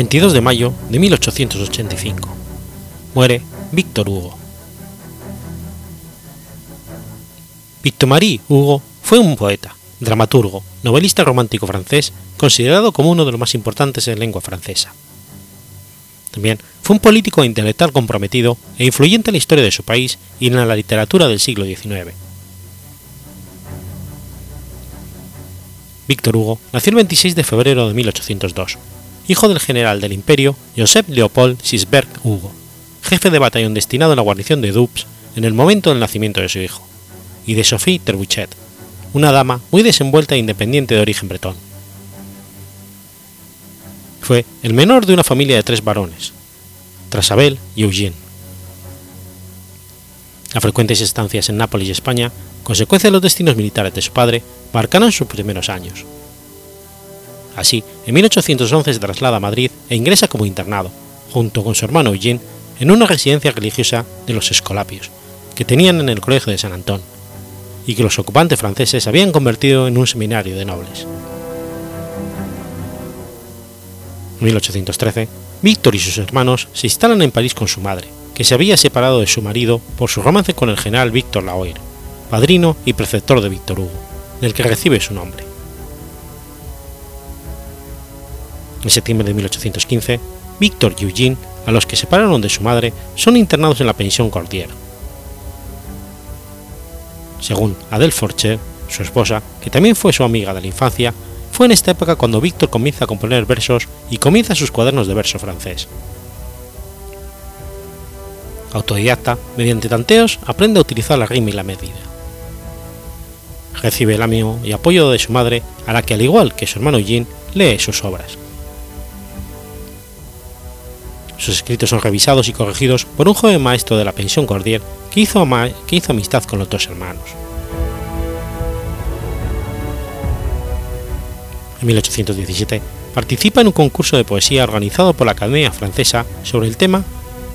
22 de mayo de 1885. Muere Víctor Hugo. Victor-Marie Hugo fue un poeta, dramaturgo, novelista romántico francés, considerado como uno de los más importantes en lengua francesa. También fue un político e intelectual comprometido e influyente en la historia de su país y en la literatura del siglo XIX. Víctor Hugo nació el 26 de febrero de 1802, hijo del general del imperio Joseph Leopold Sisberg Hugo, jefe de batallón destinado a la guarnición de Doubs en el momento del nacimiento de su hijo, y de Sophie Terbuchet, una dama muy desenvuelta e independiente de origen bretón. Fue el menor de una familia de tres varones, tras Abel y Eugene. Las frecuentes estancias en Nápoles y España, consecuencia de los destinos militares de su padre, marcaron sus primeros años. Así, en 1811 se traslada a Madrid e ingresa como internado, junto con su hermano Eugene, en una residencia religiosa de los Escolapios, que tenían en el Colegio de San Antón, y que los ocupantes franceses habían convertido en un seminario de nobles. En 1813, Víctor y sus hermanos se instalan en París con su madre, que se había separado de su marido por su romance con el general Víctor Laoire, padrino y preceptor de Víctor Hugo, del que recibe su nombre. En septiembre de 1815, Víctor y Eugene, a los que separaron de su madre, son internados en la pensión Cordier. Según Adele Forcher, su esposa, que también fue su amiga de la infancia, fue en esta época cuando Víctor comienza a componer versos y comienza sus cuadernos de verso francés. Autodidacta, mediante tanteos, aprende a utilizar la rima y la medida. Recibe el ánimo y apoyo de su madre, a la que al igual que su hermano Jean, lee sus obras. Sus escritos son revisados y corregidos por un joven maestro de la pensión Cordier que hizo, amistad con los dos hermanos. En 1817 participa en un concurso de poesía organizado por la Academia Francesa sobre el tema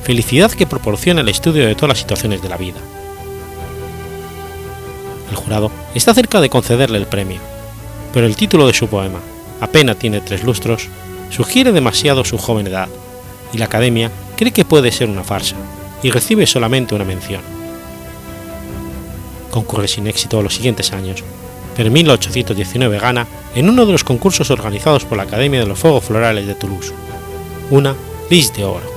Felicidad que proporciona el estudio de todas las situaciones de la vida. El jurado está cerca de concederle el premio, pero el título de su poema, apenas tiene tres lustros, sugiere demasiado su joven edad, y la Academia cree que puede ser una farsa, y recibe solamente una mención. Concurre sin éxito los siguientes años, pero en 1819 gana en uno de los concursos organizados por la Academia de los Fuegos Florales de Toulouse, una Lis de Oro.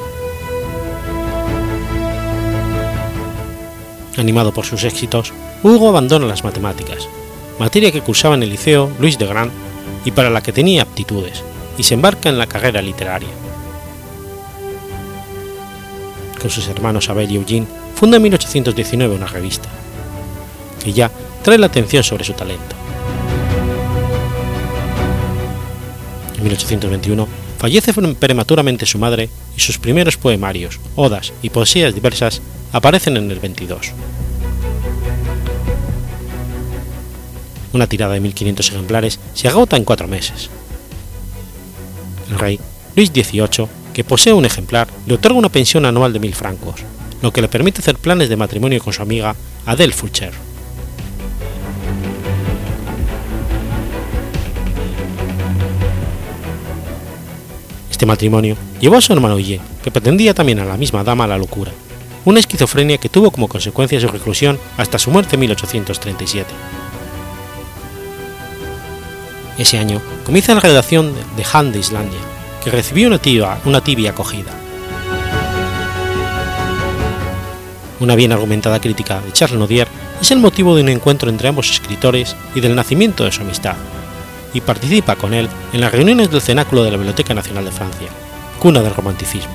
Animado por sus éxitos, Hugo abandona las matemáticas, materia que cursaba en el Liceo Louis de Grand y para la que tenía aptitudes, y se embarca en la carrera literaria. Con sus hermanos Abel y Eugene, funda en 1819 una revista, que ya trae la atención sobre su talento. En 1821 fallece prematuramente su madre y sus primeros poemarios, odas y poesías diversas aparecen en el 22. Una tirada de 1.500 ejemplares se agota en cuatro meses. El rey, Luis XVIII, que posee un ejemplar, le otorga una pensión anual de 1.000 francos, lo que le permite hacer planes de matrimonio con su amiga Adele Foucher. Este matrimonio llevó a su hermano Guille, que pretendía también a la misma dama a la locura, una esquizofrenia que tuvo como consecuencia su reclusión hasta su muerte en 1837. Ese año comienza la redacción de Han de Islandia, recibió una tibia, una tibia acogida. Una bien argumentada crítica de Charles Nodier es el motivo de un encuentro entre ambos escritores y del nacimiento de su amistad, y participa con él en las reuniones del cenáculo de la Biblioteca Nacional de Francia, cuna del romanticismo.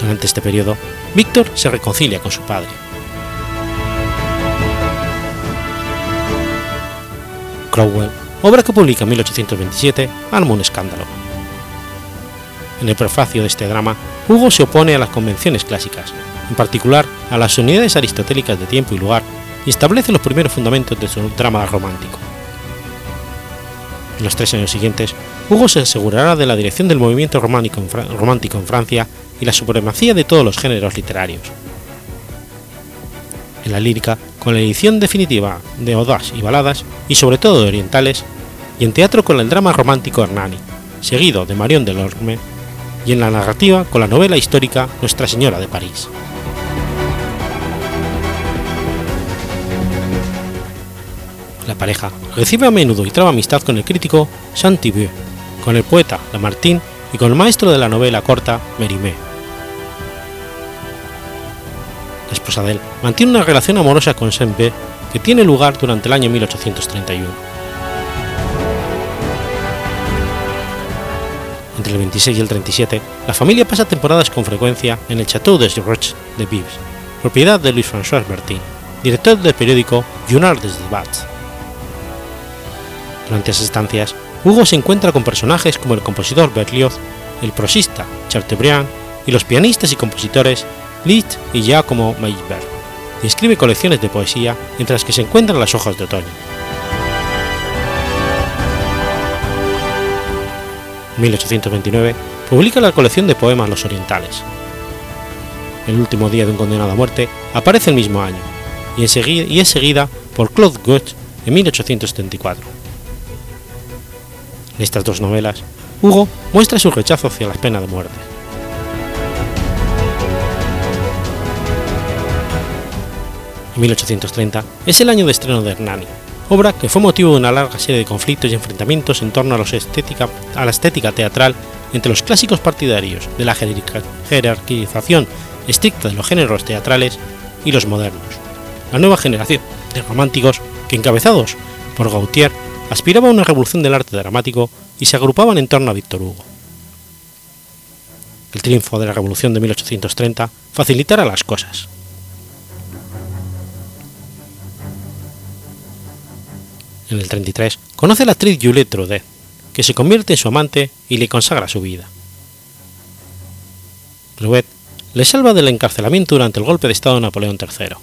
Durante este periodo, Víctor se reconcilia con su padre. Crowell, obra que publica en 1827, arma un escándalo. En el prefacio de este drama, Hugo se opone a las convenciones clásicas, en particular a las unidades aristotélicas de tiempo y lugar, y establece los primeros fundamentos de su drama romántico. En los tres años siguientes, Hugo se asegurará de la dirección del movimiento romántico en Francia y la supremacía de todos los géneros literarios en la lírica con la edición definitiva de Odas y Baladas, y sobre todo de Orientales, y en teatro con el drama romántico Hernani, seguido de Marion Delorme, y en la narrativa con la novela histórica Nuestra Señora de París. La pareja recibe a menudo y traba amistad con el crítico Saint-Thibaud, con el poeta Lamartine y con el maestro de la novela corta Mérimée esposa de él mantiene una relación amorosa con Saint-Beuve que tiene lugar durante el año 1831. Entre el 26 y el 37, la familia pasa temporadas con frecuencia en el Château de Roche de Vives, propiedad de Louis-François Bertin, director del periódico Journal des Débats. Durante esas estancias, Hugo se encuentra con personajes como el compositor Berlioz, el prosista Chateaubriand y los pianistas y compositores Liszt y Giacomo Meyerbeer, y escribe colecciones de poesía entre las que se encuentran las hojas de otoño. En 1829 publica la colección de poemas Los Orientales. El último día de un condenado a muerte aparece el mismo año, y, y es seguida por Claude Goethe en 1874. En estas dos novelas, Hugo muestra su rechazo hacia la pena de muerte. 1830 es el año de estreno de Hernani, obra que fue motivo de una larga serie de conflictos y enfrentamientos en torno a, la estética teatral entre los clásicos partidarios de la jerarquización estricta de los géneros teatrales y los modernos, la nueva generación de románticos que encabezados por Gautier aspiraba a una revolución del arte dramático y se agrupaban en torno a Víctor Hugo. El triunfo de la Revolución de 1830 facilitará las cosas. En el 33 conoce a la actriz Juliette Trudet, que se convierte en su amante y le consagra su vida. Trudet le salva del encarcelamiento durante el golpe de Estado de Napoleón III.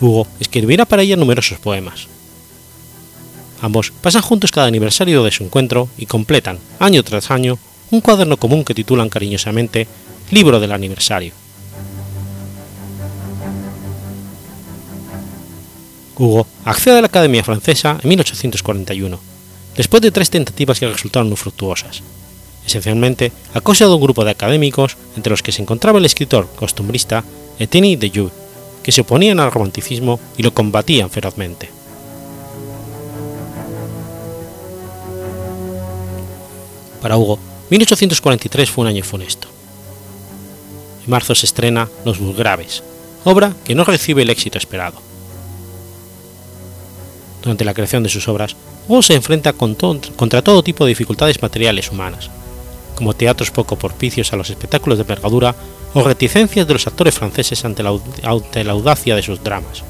Hugo escribirá para ella numerosos poemas. Ambos pasan juntos cada aniversario de su encuentro y completan, año tras año, un cuaderno común que titulan cariñosamente Libro del Aniversario. Hugo accede a la Academia Francesa en 1841, después de tres tentativas que resultaron infructuosas, esencialmente a de un grupo de académicos entre los que se encontraba el escritor costumbrista Etienne de Joux, que se oponían al romanticismo y lo combatían ferozmente. Para Hugo, 1843 fue un año funesto. En marzo se estrena Los Burgraves, obra que no recibe el éxito esperado. Durante la creación de sus obras, Hugo se enfrenta contra todo tipo de dificultades materiales humanas, como teatros poco propicios a los espectáculos de envergadura o reticencias de los actores franceses ante la, ante la audacia de sus dramas,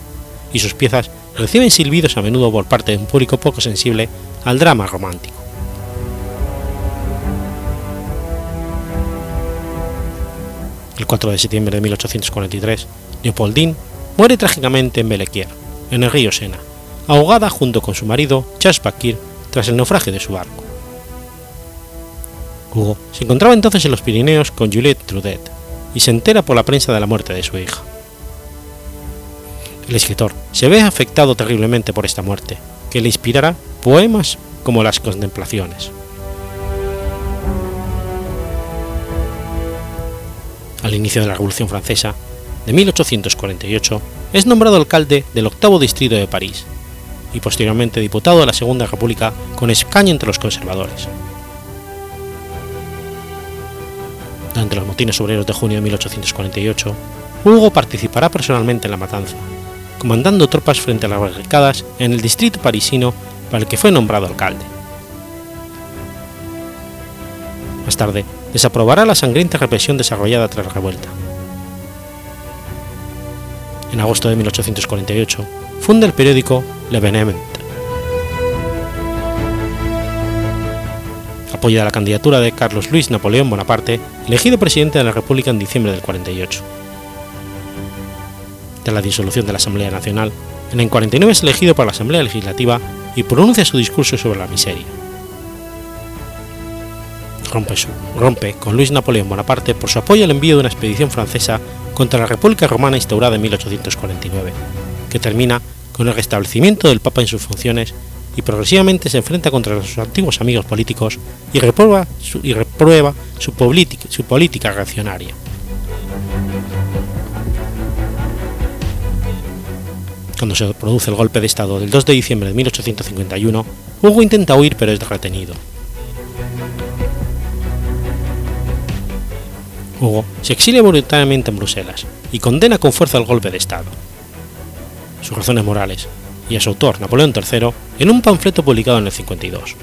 y sus piezas reciben silbidos a menudo por parte de un público poco sensible al drama romántico. El 4 de septiembre de 1843, Leopoldine muere trágicamente en Belequier, en el río Sena, ahogada junto con su marido Charles Bakir tras el naufragio de su barco. Hugo se encontraba entonces en los Pirineos con Juliette Trudet y se entera por la prensa de la muerte de su hija. El escritor se ve afectado terriblemente por esta muerte, que le inspirará poemas como Las Contemplaciones. Al inicio de la Revolución Francesa, de 1848, es nombrado alcalde del octavo distrito de París y posteriormente diputado de la Segunda República con escaño entre los conservadores. Durante los motines obreros de junio de 1848, Hugo participará personalmente en la matanza, comandando tropas frente a las barricadas en el distrito parisino para el que fue nombrado alcalde. Más tarde, desaprobará la sangrienta represión desarrollada tras la revuelta. En agosto de 1848, funda el periódico Le Benement. Apoya la candidatura de Carlos Luis Napoleón Bonaparte, elegido presidente de la República en diciembre del 48. Tras la disolución de la Asamblea Nacional, en el 49 es elegido por la Asamblea Legislativa y pronuncia su discurso sobre la miseria rompe, rompe con Luis Napoleón Bonaparte por su apoyo al envío de una expedición francesa contra la República Romana instaurada en 1849, que termina con el restablecimiento del Papa en sus funciones y progresivamente se enfrenta contra sus antiguos amigos políticos y reprueba su, política reaccionaria. Cuando se produce el golpe de Estado del 2 de diciembre de 1851, Hugo intenta huir pero es retenido. Hugo se exilia voluntariamente en Bruselas y condena con fuerza el golpe de Estado. Sus razones morales, y a su autor, Napoleón III, en un panfleto publicado en el 52.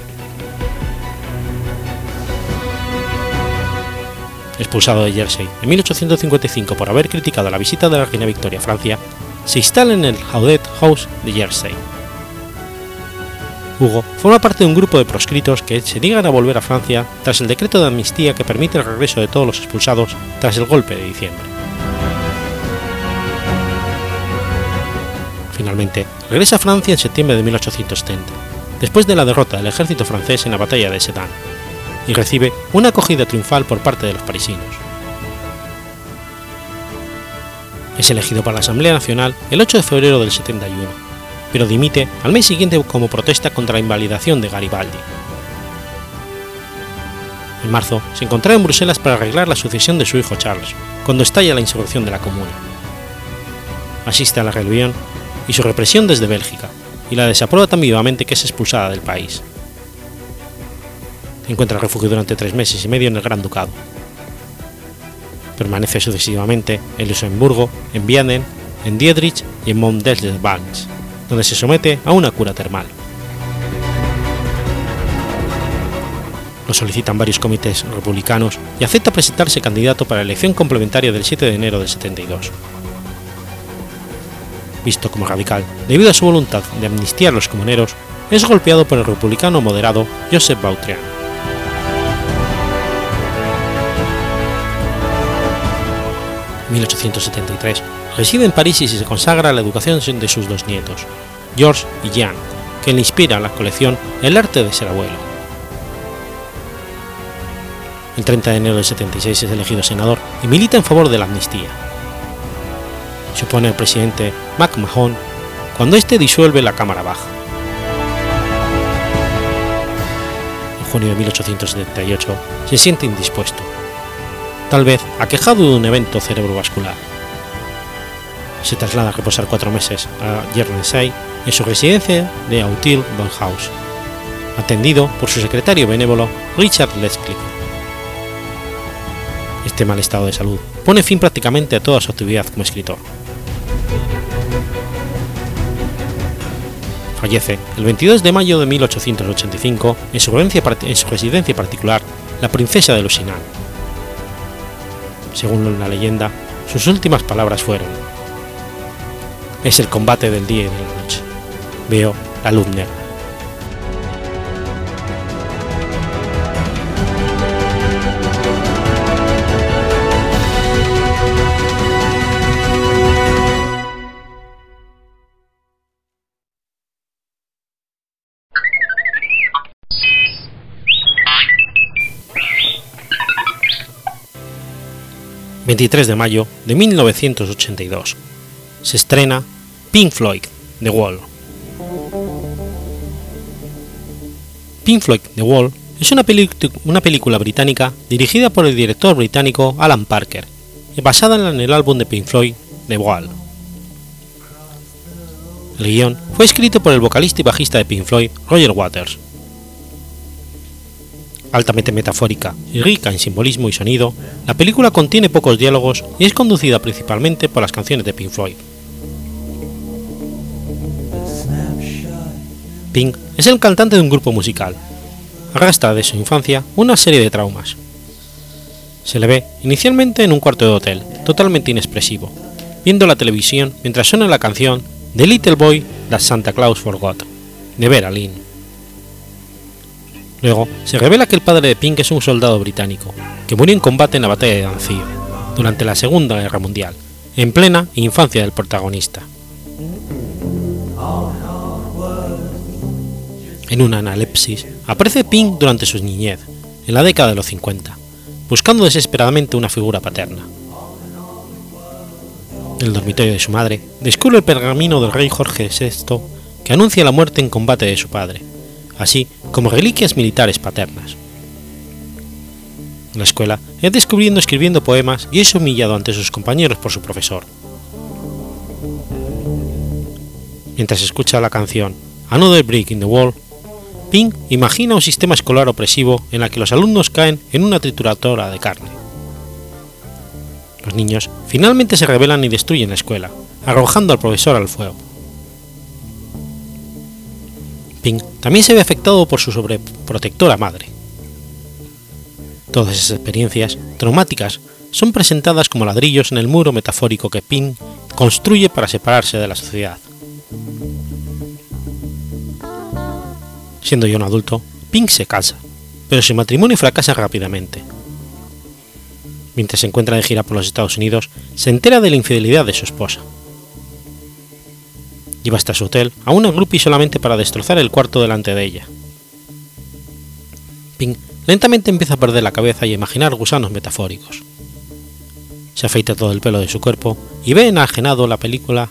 Expulsado de Jersey en 1855 por haber criticado la visita de la reina Victoria a Francia, se instala en el Haudet House de Jersey. Hugo forma parte de un grupo de proscritos que se niegan a volver a Francia tras el decreto de amnistía que permite el regreso de todos los expulsados tras el golpe de diciembre. Finalmente, regresa a Francia en septiembre de 1870, después de la derrota del ejército francés en la batalla de Sedan, y recibe una acogida triunfal por parte de los parisinos. Es elegido para la Asamblea Nacional el 8 de febrero del 71, pero dimite al mes siguiente como protesta contra la invalidación de Garibaldi. En marzo se encontraba en Bruselas para arreglar la sucesión de su hijo Charles, cuando estalla la insurrección de la Comuna. Asiste a la rebelión y su represión desde Bélgica, y la desaprueba tan vivamente que es expulsada del país. Encuentra refugio durante tres meses y medio en el Gran Ducado. Permanece sucesivamente en Luxemburgo, en Vianden, en Diedrich y en Mont Vals, donde se somete a una cura termal. Lo solicitan varios comités republicanos y acepta presentarse candidato para la elección complementaria del 7 de enero del 72 visto como radical debido a su voluntad de amnistiar a los comuneros, es golpeado por el republicano moderado Joseph Bautrian. En 1873 reside en París y se consagra a la educación de sus dos nietos, George y Jean, que le inspira a la colección El arte de ser abuelo. El 30 de enero del 76 es elegido senador y milita en favor de la amnistía supone el presidente McMahon cuando éste disuelve la Cámara Baja. En junio de 1878 se siente indispuesto, tal vez aquejado de un evento cerebrovascular. Se traslada a reposar cuatro meses a Guernesey en su residencia de Auteuil House, atendido por su secretario benévolo Richard Lescliffe. Este mal estado de salud pone fin prácticamente a toda su actividad como escritor. El 22 de mayo de 1885 en su, residencia particular, la princesa de Lusignan. Según la leyenda, sus últimas palabras fueron: Es el combate del día y de la noche. Veo la luz 23 de mayo de 1982. Se estrena Pink Floyd, The Wall. Pink Floyd, The Wall es una, película británica dirigida por el director británico Alan Parker y basada en el álbum de Pink Floyd, The Wall. El guion fue escrito por el vocalista y bajista de Pink Floyd, Roger Waters, altamente metafórica y rica en simbolismo y sonido, la película contiene pocos diálogos y es conducida principalmente por las canciones de Pink Floyd. Pink es el cantante de un grupo musical. Arrastra de su infancia una serie de traumas. Se le ve inicialmente en un cuarto de hotel, totalmente inexpresivo, viendo la televisión mientras suena la canción The Little Boy That Santa Claus Forgot, de Vera. Luego, se revela que el padre de Pink es un soldado británico, que murió en combate en la batalla de Danzig, durante la Segunda Guerra Mundial, en plena infancia del protagonista. En una analepsis, aparece Pink durante su niñez, en la década de los 50, buscando desesperadamente una figura paterna. En el dormitorio de su madre, descubre el pergamino del rey Jorge VI que anuncia la muerte en combate de su padre, así como reliquias militares paternas. En la escuela es descubriendo escribiendo poemas y es humillado ante sus compañeros por su profesor. Mientras escucha la canción Another Brick in the Wall, Pink imagina un sistema escolar opresivo en el que los alumnos caen en una trituradora de carne. Los niños finalmente se rebelan y destruyen la escuela, arrojando al profesor al fuego. Pink también se ve afectado por su sobreprotectora madre. Todas esas experiencias traumáticas son presentadas como ladrillos en el muro metafórico que Pink construye para separarse de la sociedad. Siendo ya un adulto, Pink se casa, pero su matrimonio fracasa rápidamente. Mientras se encuentra de gira por los Estados Unidos, se entera de la infidelidad de su esposa. Lleva hasta su hotel a una groupie solamente para destrozar el cuarto delante de ella. Pink lentamente empieza a perder la cabeza y a imaginar gusanos metafóricos. Se afeita todo el pelo de su cuerpo y ve enajenado la película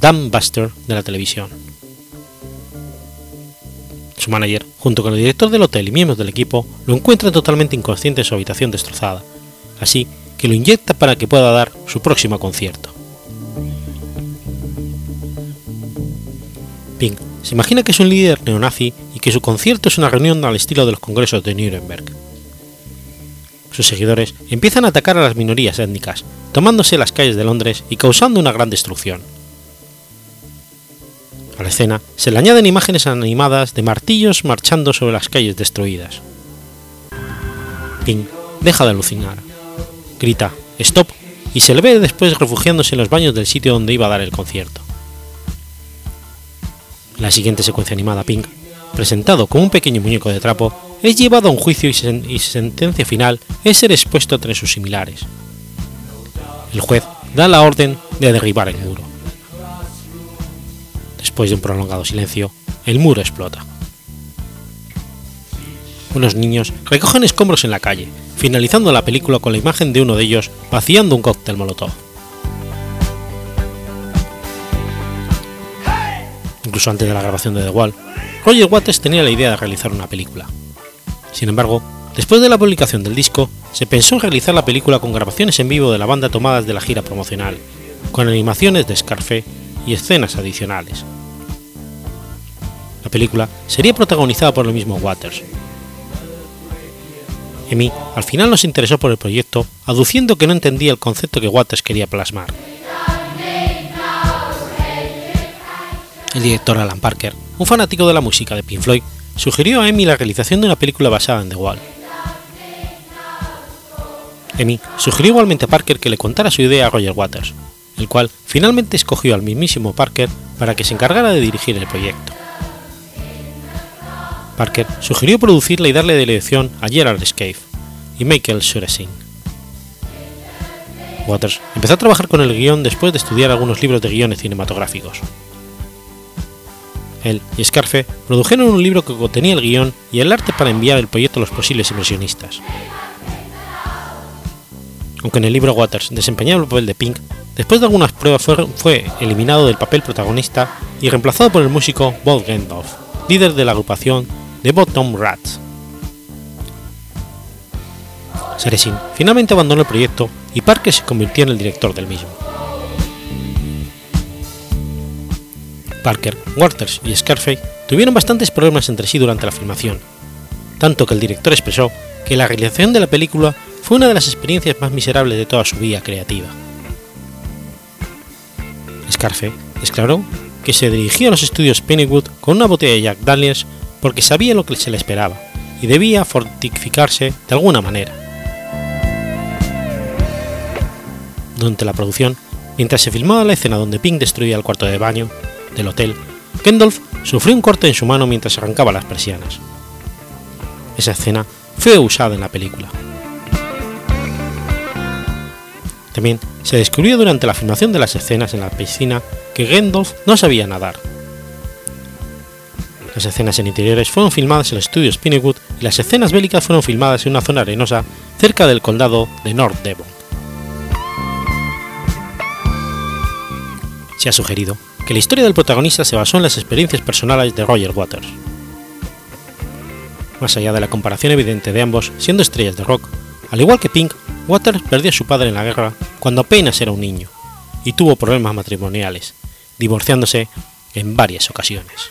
Dumb Buster de la televisión. Su manager, junto con el director del hotel y miembros del equipo, lo encuentran totalmente inconsciente en su habitación destrozada, así que lo inyecta para que pueda dar su próximo concierto. Pink se imagina que es un líder neonazi y que su concierto es una reunión al estilo de los congresos de Nuremberg. Sus seguidores empiezan a atacar a las minorías étnicas, tomándose las calles de Londres y causando una gran destrucción. A la escena se le añaden imágenes animadas de martillos marchando sobre las calles destruidas. Pink deja de alucinar, grita ¡Stop! y se le ve después refugiándose en los baños del sitio donde iba a dar el concierto. La siguiente secuencia animada, Pink, presentado como un pequeño muñeco de trapo, es llevado a un juicio y, sen y sentencia final es ser expuesto entre sus similares. El juez da la orden de derribar el muro. Después de un prolongado silencio, el muro explota. Unos niños recogen escombros en la calle, finalizando la película con la imagen de uno de ellos vaciando un cóctel molotov. Incluso antes de la grabación de The Wall, Roger Waters tenía la idea de realizar una película. Sin embargo, después de la publicación del disco, se pensó en realizar la película con grabaciones en vivo de la banda tomadas de la gira promocional, con animaciones de Scarfe y escenas adicionales. La película sería protagonizada por el mismo Waters. Emi al final no se interesó por el proyecto, aduciendo que no entendía el concepto que Waters quería plasmar. El director Alan Parker, un fanático de la música de Pink Floyd, sugirió a Emi la realización de una película basada en The Wall. Emi sugirió igualmente a Parker que le contara su idea a Roger Waters, el cual finalmente escogió al mismísimo Parker para que se encargara de dirigir el proyecto. Parker sugirió producirla y darle dirección a Gerard Scaife y Michael Suresing. Waters empezó a trabajar con el guion después de estudiar algunos libros de guiones cinematográficos. Él y Scarfe produjeron un libro que contenía el guion y el arte para enviar el proyecto a los posibles inversionistas. Aunque en el libro Waters desempeñaba el papel de Pink, después de algunas pruebas fue, eliminado del papel protagonista y reemplazado por el músico Bob Geldof, líder de la agrupación The Bottom Rats. Seresin finalmente abandonó el proyecto y Parker se convirtió en el director del mismo. Parker, Waters y Scarface tuvieron bastantes problemas entre sí durante la filmación, tanto que el director expresó que la realización de la película fue una de las experiencias más miserables de toda su vida creativa. Scarface declaró que se dirigió a los estudios Pennywood con una botella de Jack Daniels porque sabía lo que se le esperaba y debía fortificarse de alguna manera. Durante la producción, mientras se filmaba la escena donde Pink destruía el cuarto de baño, del hotel, Kendolf sufrió un corte en su mano mientras arrancaba las persianas. Esa escena fue usada en la película. También se descubrió durante la filmación de las escenas en la piscina que Gendolf no sabía nadar. Las escenas en interiores fueron filmadas en los estudios Pinewood y las escenas bélicas fueron filmadas en una zona arenosa cerca del condado de North Devon. Se ha sugerido que la historia del protagonista se basó en las experiencias personales de Roger Waters. Más allá de la comparación evidente de ambos siendo estrellas de rock, al igual que Pink, Waters perdió a su padre en la guerra cuando apenas era un niño y tuvo problemas matrimoniales, divorciándose en varias ocasiones.